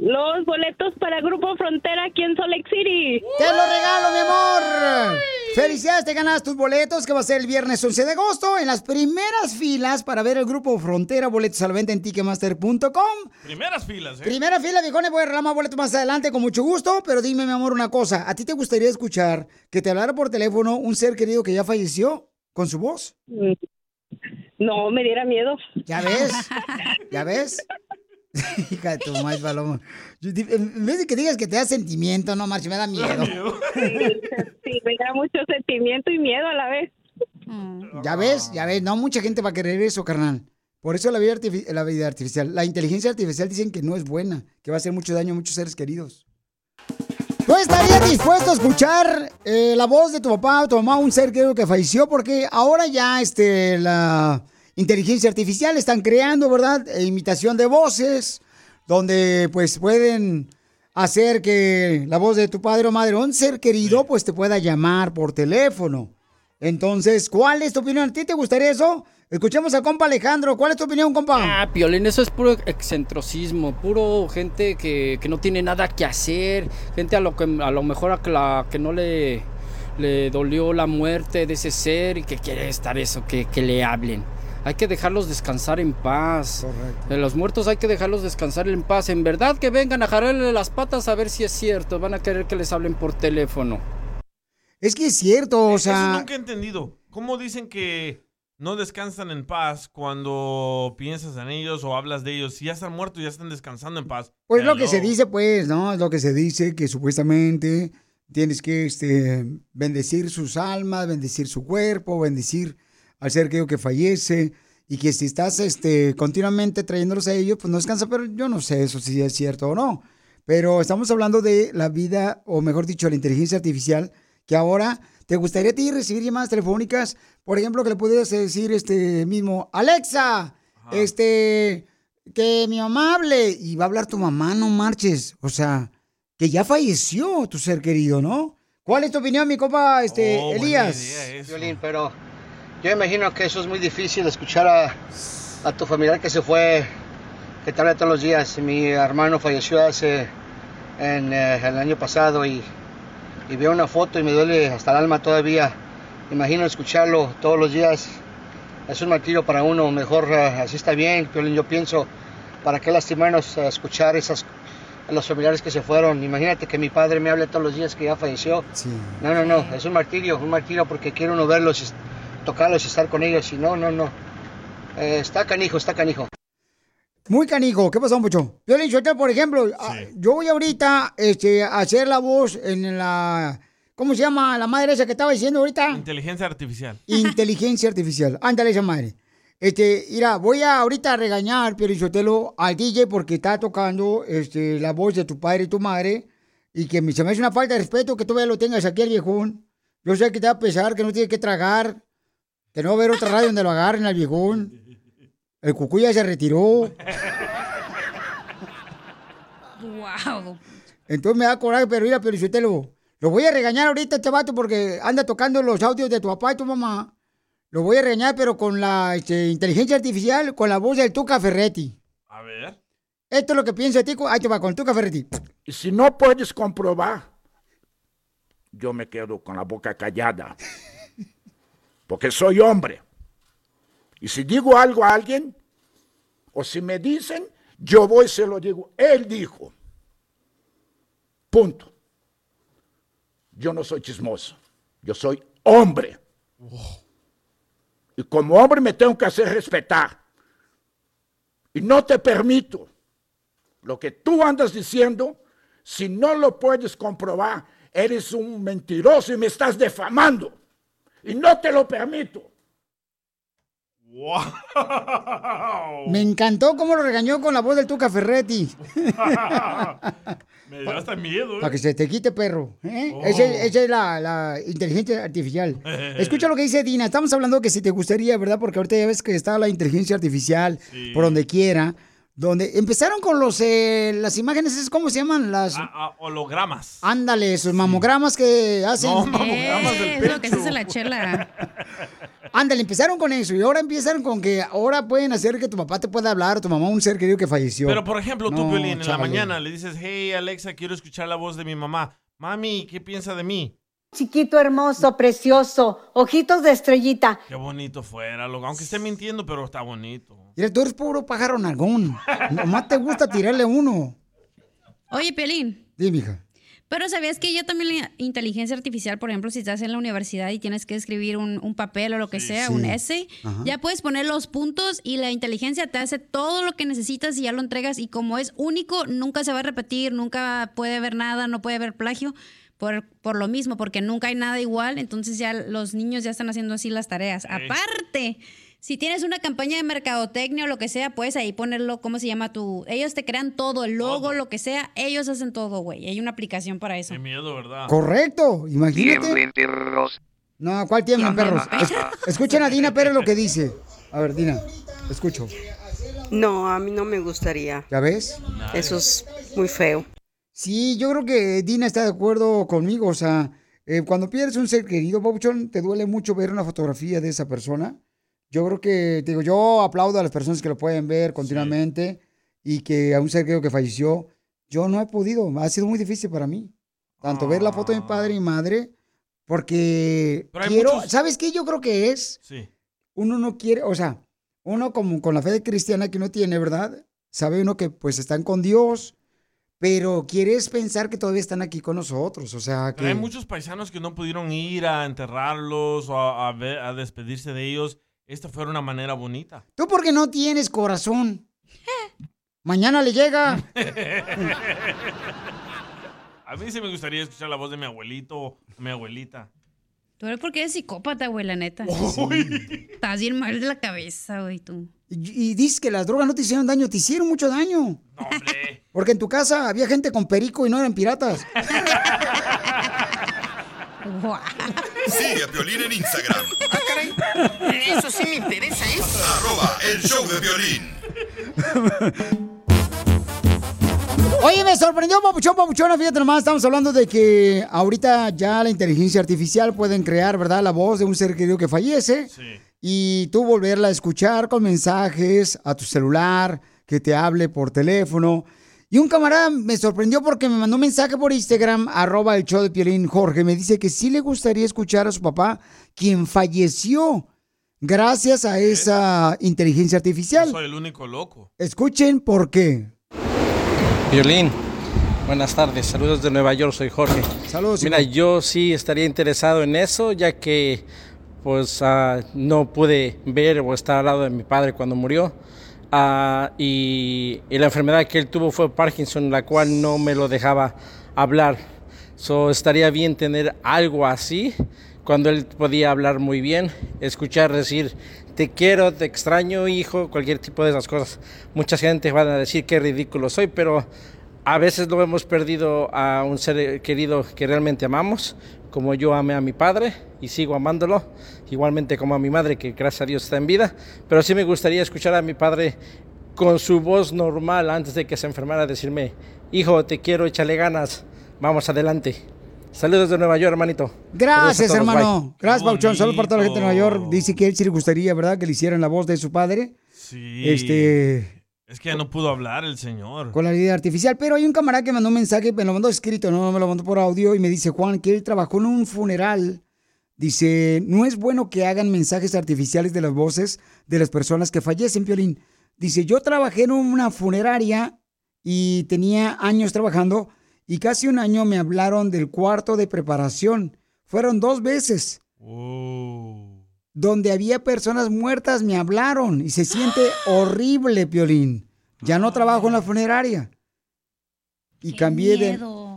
Los boletos para Grupo Frontera aquí en Salt Lake City. ¡Te lo regalo, mi amor! Felicidades, te ganas tus boletos que va a ser el viernes 11 de agosto en las primeras filas para ver el grupo Frontera. Boletos a la venta en ticketmaster.com. Primeras filas, ¿eh? Primera fila, viejones, voy a regalar más boletos más adelante con mucho gusto, pero dime, mi amor, una cosa. ¿A ti te gustaría escuchar que te hablara por teléfono un ser querido que ya falleció con su voz? No, me diera miedo. ¿Ya ves? ¿Ya ves? Hija de tu madre, Paloma. En vez de que digas que te da sentimiento, no, Marcio, me da miedo. Sí, me da mucho sentimiento y miedo a la vez. Ya ves, ya ves, no mucha gente va a querer eso, carnal. Por eso la vida, artifi- la vida artificial, la inteligencia artificial dicen que no es buena, que va a hacer mucho daño a muchos seres queridos. ¿Tú estarías dispuesto a escuchar eh, la voz de tu papá o tu mamá, un ser querido que falleció? Porque ahora ya este, la inteligencia artificial están creando, ¿verdad? E imitación de voces, donde pues pueden hacer que la voz de tu padre o madre o un ser querido pues te pueda llamar por teléfono. Entonces, ¿cuál es tu opinión? ¿A ti te gustaría eso? Escuchemos al compa Alejandro. ¿Cuál es tu opinión, compa? Ah, Piolín, eso es puro excentrocismo, puro gente que, que no tiene nada que hacer, gente a lo que a lo mejor a la que no le, le dolió la muerte de ese ser y que quiere estar eso, que, que le hablen. Hay que dejarlos descansar en paz. De los muertos hay que dejarlos descansar en paz. En verdad que vengan a jalarle las patas a ver si es cierto. Van a querer que les hablen por teléfono. Es que es cierto, o Eso sea, nunca he entendido. ¿Cómo dicen que no descansan en paz cuando piensas en ellos o hablas de ellos? Si ya están muertos, ya están descansando en paz. pues lo que se Hello. dice, pues, ¿no? Es lo que se dice, que supuestamente tienes que este, bendecir sus almas, bendecir su cuerpo, bendecir al ser querido que fallece. Y que si estás este, continuamente trayéndolos a ellos, pues no descansa, pero yo no sé eso si es cierto o no. Pero estamos hablando de la vida, o mejor dicho, la inteligencia artificial, que ahora te gustaría a ti recibir llamadas telefónicas, por ejemplo, que le pudieras decir este mismo, Alexa, este, que mi mamá hable, y va a hablar tu mamá, no marches. O sea, que ya falleció tu ser querido, ¿no? ¿Cuál es tu opinión, mi copa, este, Oh, Elías? Violín, pero yo imagino que eso es muy difícil escuchar a, a tu familiar que se fue, que te habla todos los días. Mi hermano falleció hace en, eh, el año pasado y, y veo una foto y me duele hasta el alma todavía. Imagino escucharlo todos los días. Es un martirio para uno, mejor eh, así está bien, yo pienso, ¿para qué lastimarnos a escuchar esas a los familiares que se fueron? Imagínate que mi padre me hable todos los días que ya falleció. No, no, no, es un martirio, un martirio porque quiere uno verlos, tocarlos y estar con ellos y no, no, no. Eh, está canijo, está canijo. Muy canijo, ¿qué pasó, mucho? Yo le dije, por ejemplo, a- yo voy ahorita este, a hacer la voz en la... ¿Cómo se llama la madre esa que estaba diciendo ahorita? Inteligencia artificial. Inteligencia artificial. Ándale esa madre. Este, mira, voy a ahorita a regañar, Piorichotelo, al DJ porque está tocando este, la voz de tu padre y tu madre y que me- se me hace una falta de respeto que todavía lo tengas aquí al viejón. Yo sé que te va a pesar, que no tiene que tragar, que no va a haber otra radio donde lo agarren al viejón. El cucú ya se retiró. Wow. Entonces me da coraje, pero mira, pero lo, lo voy a regañar ahorita este vato porque anda tocando los audios de tu papá y tu mamá. Lo voy a regañar, pero con la este, inteligencia artificial, con la voz del Tuca Ferretti. A ver. Esto es lo que piensa Tico. Ahí te va, con el Tuca Ferretti. Y si no puedes comprobar, yo me quedo con la boca callada. Porque soy hombre. Y si digo algo a alguien, o si me dicen, yo voy y se lo digo. Él dijo. Punto. Yo no soy chismoso. Yo soy hombre. Y como hombre me tengo que hacer respetar. Y no te permito lo que tú andas diciendo, si no lo puedes comprobar, eres un mentiroso y me estás defamando. Y no te lo permito. Me encantó cómo lo regañó con la voz del Tuca Ferretti. Me dio hasta miedo. ¿eh? Para que se te quite, perro. ¿eh? Oh. Esa es la, la inteligencia artificial. Escucha lo que dice Dina. Estamos hablando que si te gustaría, ¿verdad? Porque ahorita ya ves que está la inteligencia artificial por donde quiera. Donde empezaron con los eh, las imágenes, ¿es ¿cómo se llaman? Las Ah, ah, hologramas. ándale, esos mamogramas que hacen. No, mamogramas del Eh, es lo que se hace la chela. Ándale, empezaron con eso y ahora empiezan con que ahora pueden hacer que tu papá te pueda hablar o tu mamá un ser querido que falleció. Pero por ejemplo, tú, No, Piolín, en la mañana le dices, hey Alexa, quiero escuchar la voz de mi mamá. Mami, ¿qué piensa de mí? Chiquito hermoso, precioso, ojitos de estrellita. Qué bonito fuera, loco. Aunque esté mintiendo, pero está bonito. Mira, tú eres puro pájaro nalgón. Nomás te gusta tirarle uno. Oye, Piolín. Dime, hija. Pero ¿sabías que ya también la inteligencia artificial, por ejemplo, si estás en la universidad y tienes que escribir un, un papel o lo que sea, Sí. un essay, Ajá. ya puedes poner los puntos y la inteligencia te hace todo lo que necesitas y ya lo entregas y como es único, nunca se va a repetir, nunca puede haber nada, no puede haber plagio. Por, por lo mismo, porque nunca hay nada igual, entonces ya los niños ya están haciendo así las tareas. Aparte, si tienes una campaña de mercadotecnia o lo que sea, puedes ahí ponerlo, ¿cómo se llama tu? Ellos te crean todo, el logo, lo que sea, ellos hacen todo, güey. Hay una aplicación para eso. Qué miedo, ¿verdad? Correcto, imagínate. Tiemblen, perros. No, ¿cuál tiemblan, perros? Es- escuchen a Dina Pérez lo que dice. A ver, Dina, escucho. No, a mí no me gustaría. ¿Ya ves? Eso es muy feo. Sí, yo creo que Dina está de acuerdo conmigo. O sea, eh, cuando pierdes un ser querido, Pabuchón, te duele mucho ver una fotografía de esa persona. Yo creo que, te digo, yo aplaudo a las personas que lo pueden ver continuamente y que a un ser querido que falleció, yo no he podido. Ha sido muy difícil para mí. Tanto ver la foto de mi padre y madre, porque quiero, muchos- ¿sabes qué? Yo creo que es Sí. uno no quiere, o sea, uno como con la fe cristiana que uno tiene, ¿verdad? Sabe uno que pues están con Dios, pero quieres pensar que todavía están aquí con nosotros, o sea, que Pero hay muchos paisanos que no pudieron ir a enterrarlos o a, a ver- a despedirse de ellos. Esta fue una manera bonita. tú porque no tienes corazón. Mañana le llega. a mí sí me gustaría escuchar la voz de mi abuelito o mi abuelita. Tú eres porque eres psicópata, güey, la neta. Estás bien mal de la cabeza, güey, tú. Y, y dices que las drogas no te hicieron daño, te hicieron mucho daño. Porque en tu casa había gente con perico y no eran piratas. Sigue a Piolín en Instagram. Eso sí me interesa, ¿eh? Arroba el show de violín. Oye, me sorprendió, papuchón, papuchona. Fíjate nomás, estamos hablando de que ahorita ya la inteligencia artificial pueden crear, ¿verdad? La voz de un ser querido que fallece. Y tú volverla a escuchar con mensajes a tu celular, que te hable por teléfono. Y un camarada me sorprendió porque me mandó un mensaje por Instagram, arroba el show de Piolín Jorge. Me dice que sí le gustaría escuchar a su papá, quien falleció gracias a esa inteligencia artificial. Soy el único loco. Escuchen por qué. Violín, buenas tardes, saludos de Nueva York, soy Jorge. Saludos. Mira, yo sí estaría interesado en eso, ya que pues ah, no pude ver o estar al lado de mi padre cuando murió. Ah, y, la enfermedad que él tuvo fue Parkinson, la cual no me lo dejaba hablar. So, estaría bien tener algo así, cuando él podía hablar muy bien, escuchar decir, te quiero, te extraño, hijo, cualquier tipo de esas cosas. Mucha gente van a decir qué ridículo soy, pero a veces lo hemos perdido a un ser querido que realmente amamos, como yo amé a mi padre y sigo amándolo, igualmente como a mi madre, que gracias a Dios está en vida. Pero sí me gustaría escuchar a mi padre con su voz normal antes de que se enfermara, decirme, hijo, te quiero, échale ganas, vamos adelante. Saludos de Nueva York, hermanito. Gracias, todos, hermano. bye. Gracias, Pauchón. Saludos para toda la gente de Nueva York. Dice que él sí le gustaría, ¿verdad? Que le hicieran la voz de su padre. Sí. Este, Es que ya no pudo hablar el señor. con la vida artificial. Pero hay un camarada que mandó un mensaje, me lo mandó escrito, no me lo mandó por audio, y me dice, Juan, que él trabajó en un funeral. Dice, no es bueno que hagan mensajes artificiales de las voces de las personas que fallecen, Piolín. Dice, yo trabajé en una funeraria y tenía años trabajando y casi un año me hablaron del cuarto de preparación. Fueron dos veces. Donde había personas muertas me hablaron y se siente horrible, Piolín. Ya no trabajo en la funeraria. Y cambié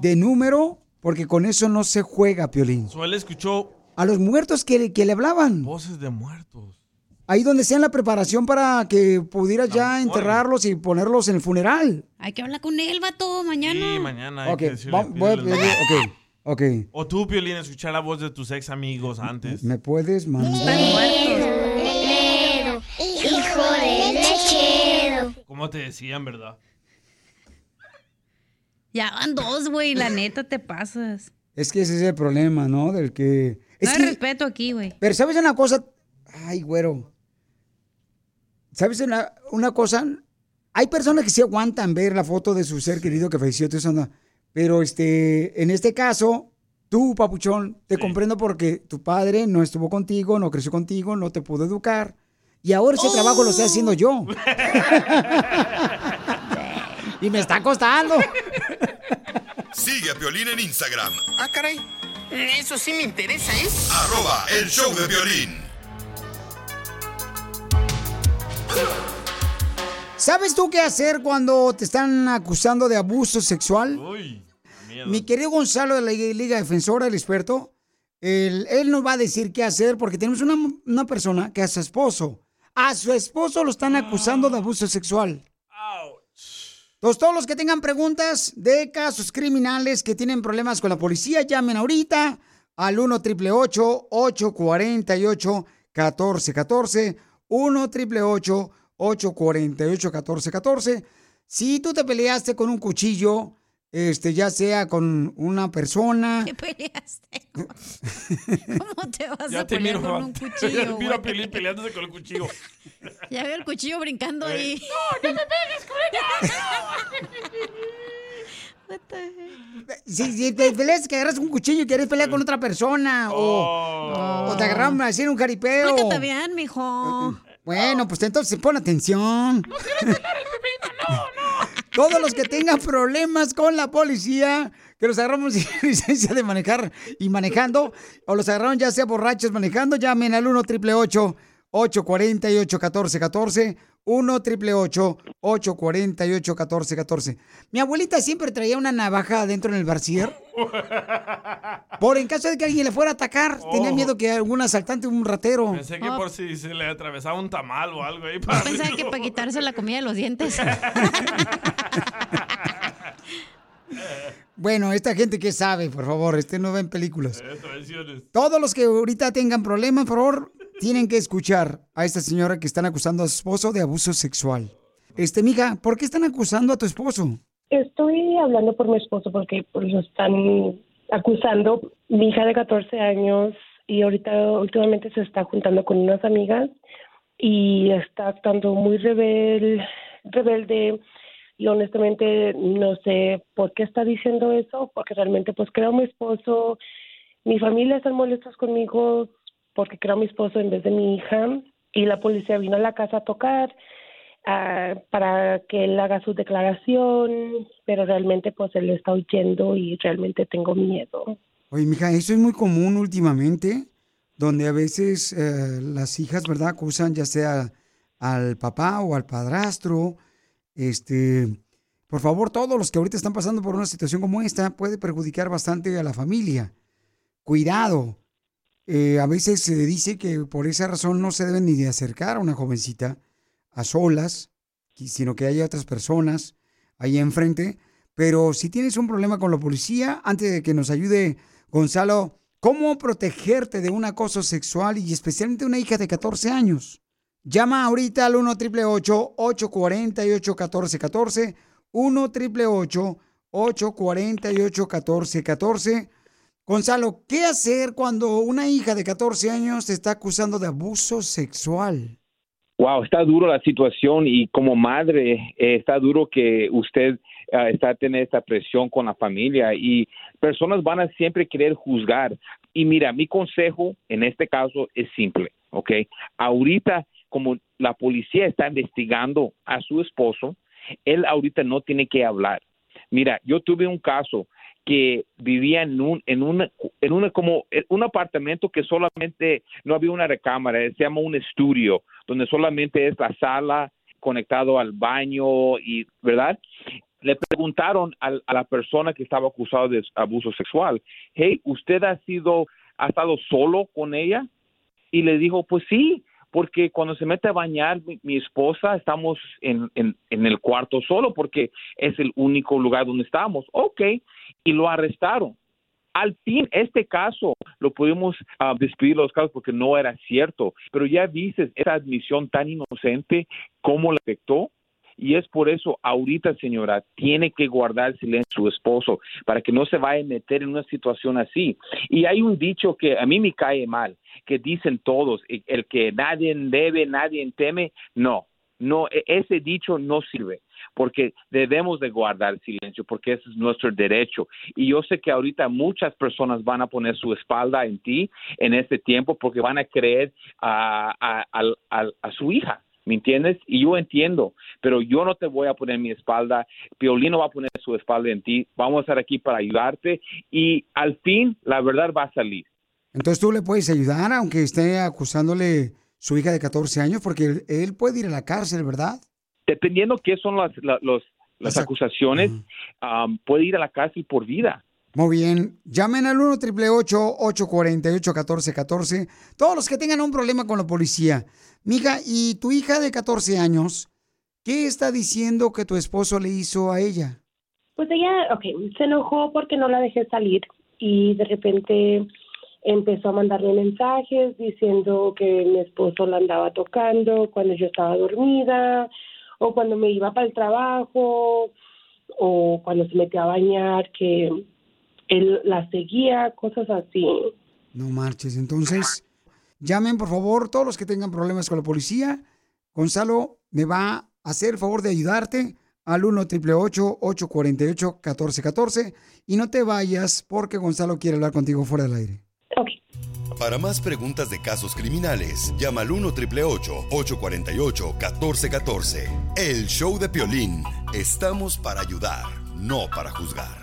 de, número porque con eso no se juega, Piolín. Él escuchó A los muertos que, que le hablaban. voces de muertos. Ahí donde sea la preparación para que pudieras ya enterrarlos y ponerlos en el funeral. Hay que hablar con él, vato, mañana. Sí, mañana hay Ok, que decirle, va- voy a pídele el pedir- número. Ok. O tú, Piolín, escuchar la voz de tus ex amigos antes. ¿Me puedes mandar? Hijo del lechero. ¿Cómo te decían, verdad? Ya van dos, güey. La neta te pasas. Es que ese es el problema, ¿no? Del que... No hay que... respeto aquí, güey. Pero ¿sabes una cosa? Ay, güero. ¿Sabes una, una cosa? Hay personas que sí aguantan ver la foto de su ser querido que falleció, no. Pero este, en este caso, tú, papuchón, te comprendo porque tu padre no estuvo contigo, no creció contigo, no te pudo educar. Y ahora ese trabajo lo estoy haciendo yo. y me está costando. Sigue a Piolín en Instagram, Ah, caray. Eso sí me interesa, ¿eh? arroba el show de violín. ¿Sabes tú qué hacer cuando te están acusando de abuso sexual? Mi querido Gonzalo de la Liga Defensora, el experto, él, él nos va a decir qué hacer porque tenemos una, una persona que a su esposo, a su esposo lo están acusando de abuso sexual. Entonces, todos los que tengan preguntas de casos criminales que tienen problemas con la policía, llamen ahorita al 1 888 848 1414 1 888 848 1414 Si tú te peleaste con un cuchillo, este, ya sea con una persona. ¿Qué peleaste? ¿Cómo te vas Ya a te pelear miro, con un cuchillo, miro a? Piolín peleándose con el cuchillo. Ya veo el cuchillo brincando ahí. ¡No, no me pegues, Si, si te peleas que agarras un cuchillo y quieres pelear con otra persona, o, o te agarraron a decir un jaripeo. Explícate bien, mijo. Bueno, pues entonces pon atención. Todos los que tengan problemas con la policía, que los agarramos sin licencia de manejar y manejando, o los agarraron ya sea borrachos manejando, llamen al 1 888 848 1414 1 888 848 1414 Mi abuelita siempre traía una navaja dentro en el barcier. Por en caso de que alguien le fuera a atacar, tenía Oh. miedo que algún asaltante, un ratero. Pensé que por si se le atravesaba un tamal o algo ahí. Para Pensaba que para quitarse la comida de los dientes. Bueno, esta gente que sabe, por favor, este no ven películas. Eh. Todos los que ahorita tengan problemas, por favor, tienen que escuchar a esta señora que están acusando a su esposo de abuso sexual. Este, mija, ¿por qué están acusando a tu esposo? Estoy hablando por mi esposo porque pues, lo están acusando. Mi hija de 14 años y ahorita últimamente se está juntando con unas amigas y está actuando muy rebel, rebelde y honestamente no sé por qué está diciendo eso porque realmente pues creo a mi esposo, mi familia están molestos conmigo porque creo a mi esposo en vez de mi hija y la policía vino a la casa a tocar ah, para que él haga su declaración, pero realmente pues él está huyendo y realmente tengo miedo. Oye, mija, eso es muy común últimamente, donde a veces eh, las hijas, ¿verdad?, acusan ya sea al papá o al padrastro. Este, por favor, todos los que ahorita están pasando por una situación como esta puede perjudicar bastante a la familia. Cuidado. Eh, a veces se dice que por esa razón no se deben ni de acercar a una jovencita a solas, sino que haya otras personas ahí enfrente. Pero si tienes un problema con la policía, antes de que nos ayude Gonzalo, ¿cómo protegerte de un acoso sexual y especialmente una hija de 14 años? Llama ahorita al 1 888 848 1414 1 888 848 1414 Gonzalo, ¿qué hacer cuando una hija de 14 años te está acusando de abuso sexual? Wow, está duro la situación y como madre eh, está duro que usted ah, está teniendo esta presión con la familia y personas van a siempre querer juzgar. Y mira, mi consejo en este caso es simple, ¿ok? Ahorita, como la policía está investigando a su esposo, él ahorita no tiene que hablar. Mira, yo tuve un caso que vivía en un en una en una como un apartamento que solamente no había una recámara, se llama un estudio donde solamente es la sala conectado al baño y verdad le preguntaron al- a, la persona que estaba acusada de abuso sexual, hey, ¿usted ha sido, ha estado solo con ella? Y le dijo, pues sí, porque cuando se mete a bañar mi, esposa, estamos en, en, el cuarto solo porque es el único lugar donde estamos. Ok, y lo arrestaron. Al fin, este caso lo pudimos ah, despedir los casos porque no era cierto, pero ya viste esa admisión tan inocente, cómo le afectó. Y es por eso, ahorita, señora, tiene que guardar silencio su esposo para que no se vaya a meter en una situación así. Y hay un dicho que a mí me cae mal, que dicen todos, el que nadie debe, nadie teme. No, no, e- ese dicho no sirve porque debemos de guardar silencio, porque ese es nuestro derecho. Y yo sé que ahorita muchas personas van a poner su espalda en ti en este tiempo porque van a creer a, a su hija. ¿Me entiendes? Y yo entiendo, pero yo no te voy a poner mi espalda, Piolino va a poner su espalda en ti, vamos a estar aquí para ayudarte y al fin la verdad va a salir. Entonces tú le puedes ayudar, aunque esté acusándole su hija de 14 años, porque él, puede ir a la cárcel, ¿verdad? Dependiendo qué son las, las acusaciones, um, puede ir a la cárcel por vida. Muy bien. Llamen al 1 888 848 1414 Todos los que tengan un problema con la policía. Mija, ¿y tu hija de 14 años, qué está diciendo que tu esposo le hizo a ella? Pues ella, ok, se enojó porque no la dejé salir y de repente empezó a mandarme mensajes diciendo que mi esposo la andaba tocando cuando yo estaba dormida o cuando me iba para el trabajo o cuando se metía a bañar que él la seguía, cosas así. No marches. Entonces, llamen por favor todos los que tengan problemas con la policía. Gonzalo me va a hacer el favor de ayudarte al 1 888 848 1414 y no te vayas porque Gonzalo quiere hablar contigo fuera del aire. Para más preguntas de casos criminales, llama al 1 848 1414 El show de Piolín. Estamos para ayudar, no para juzgar.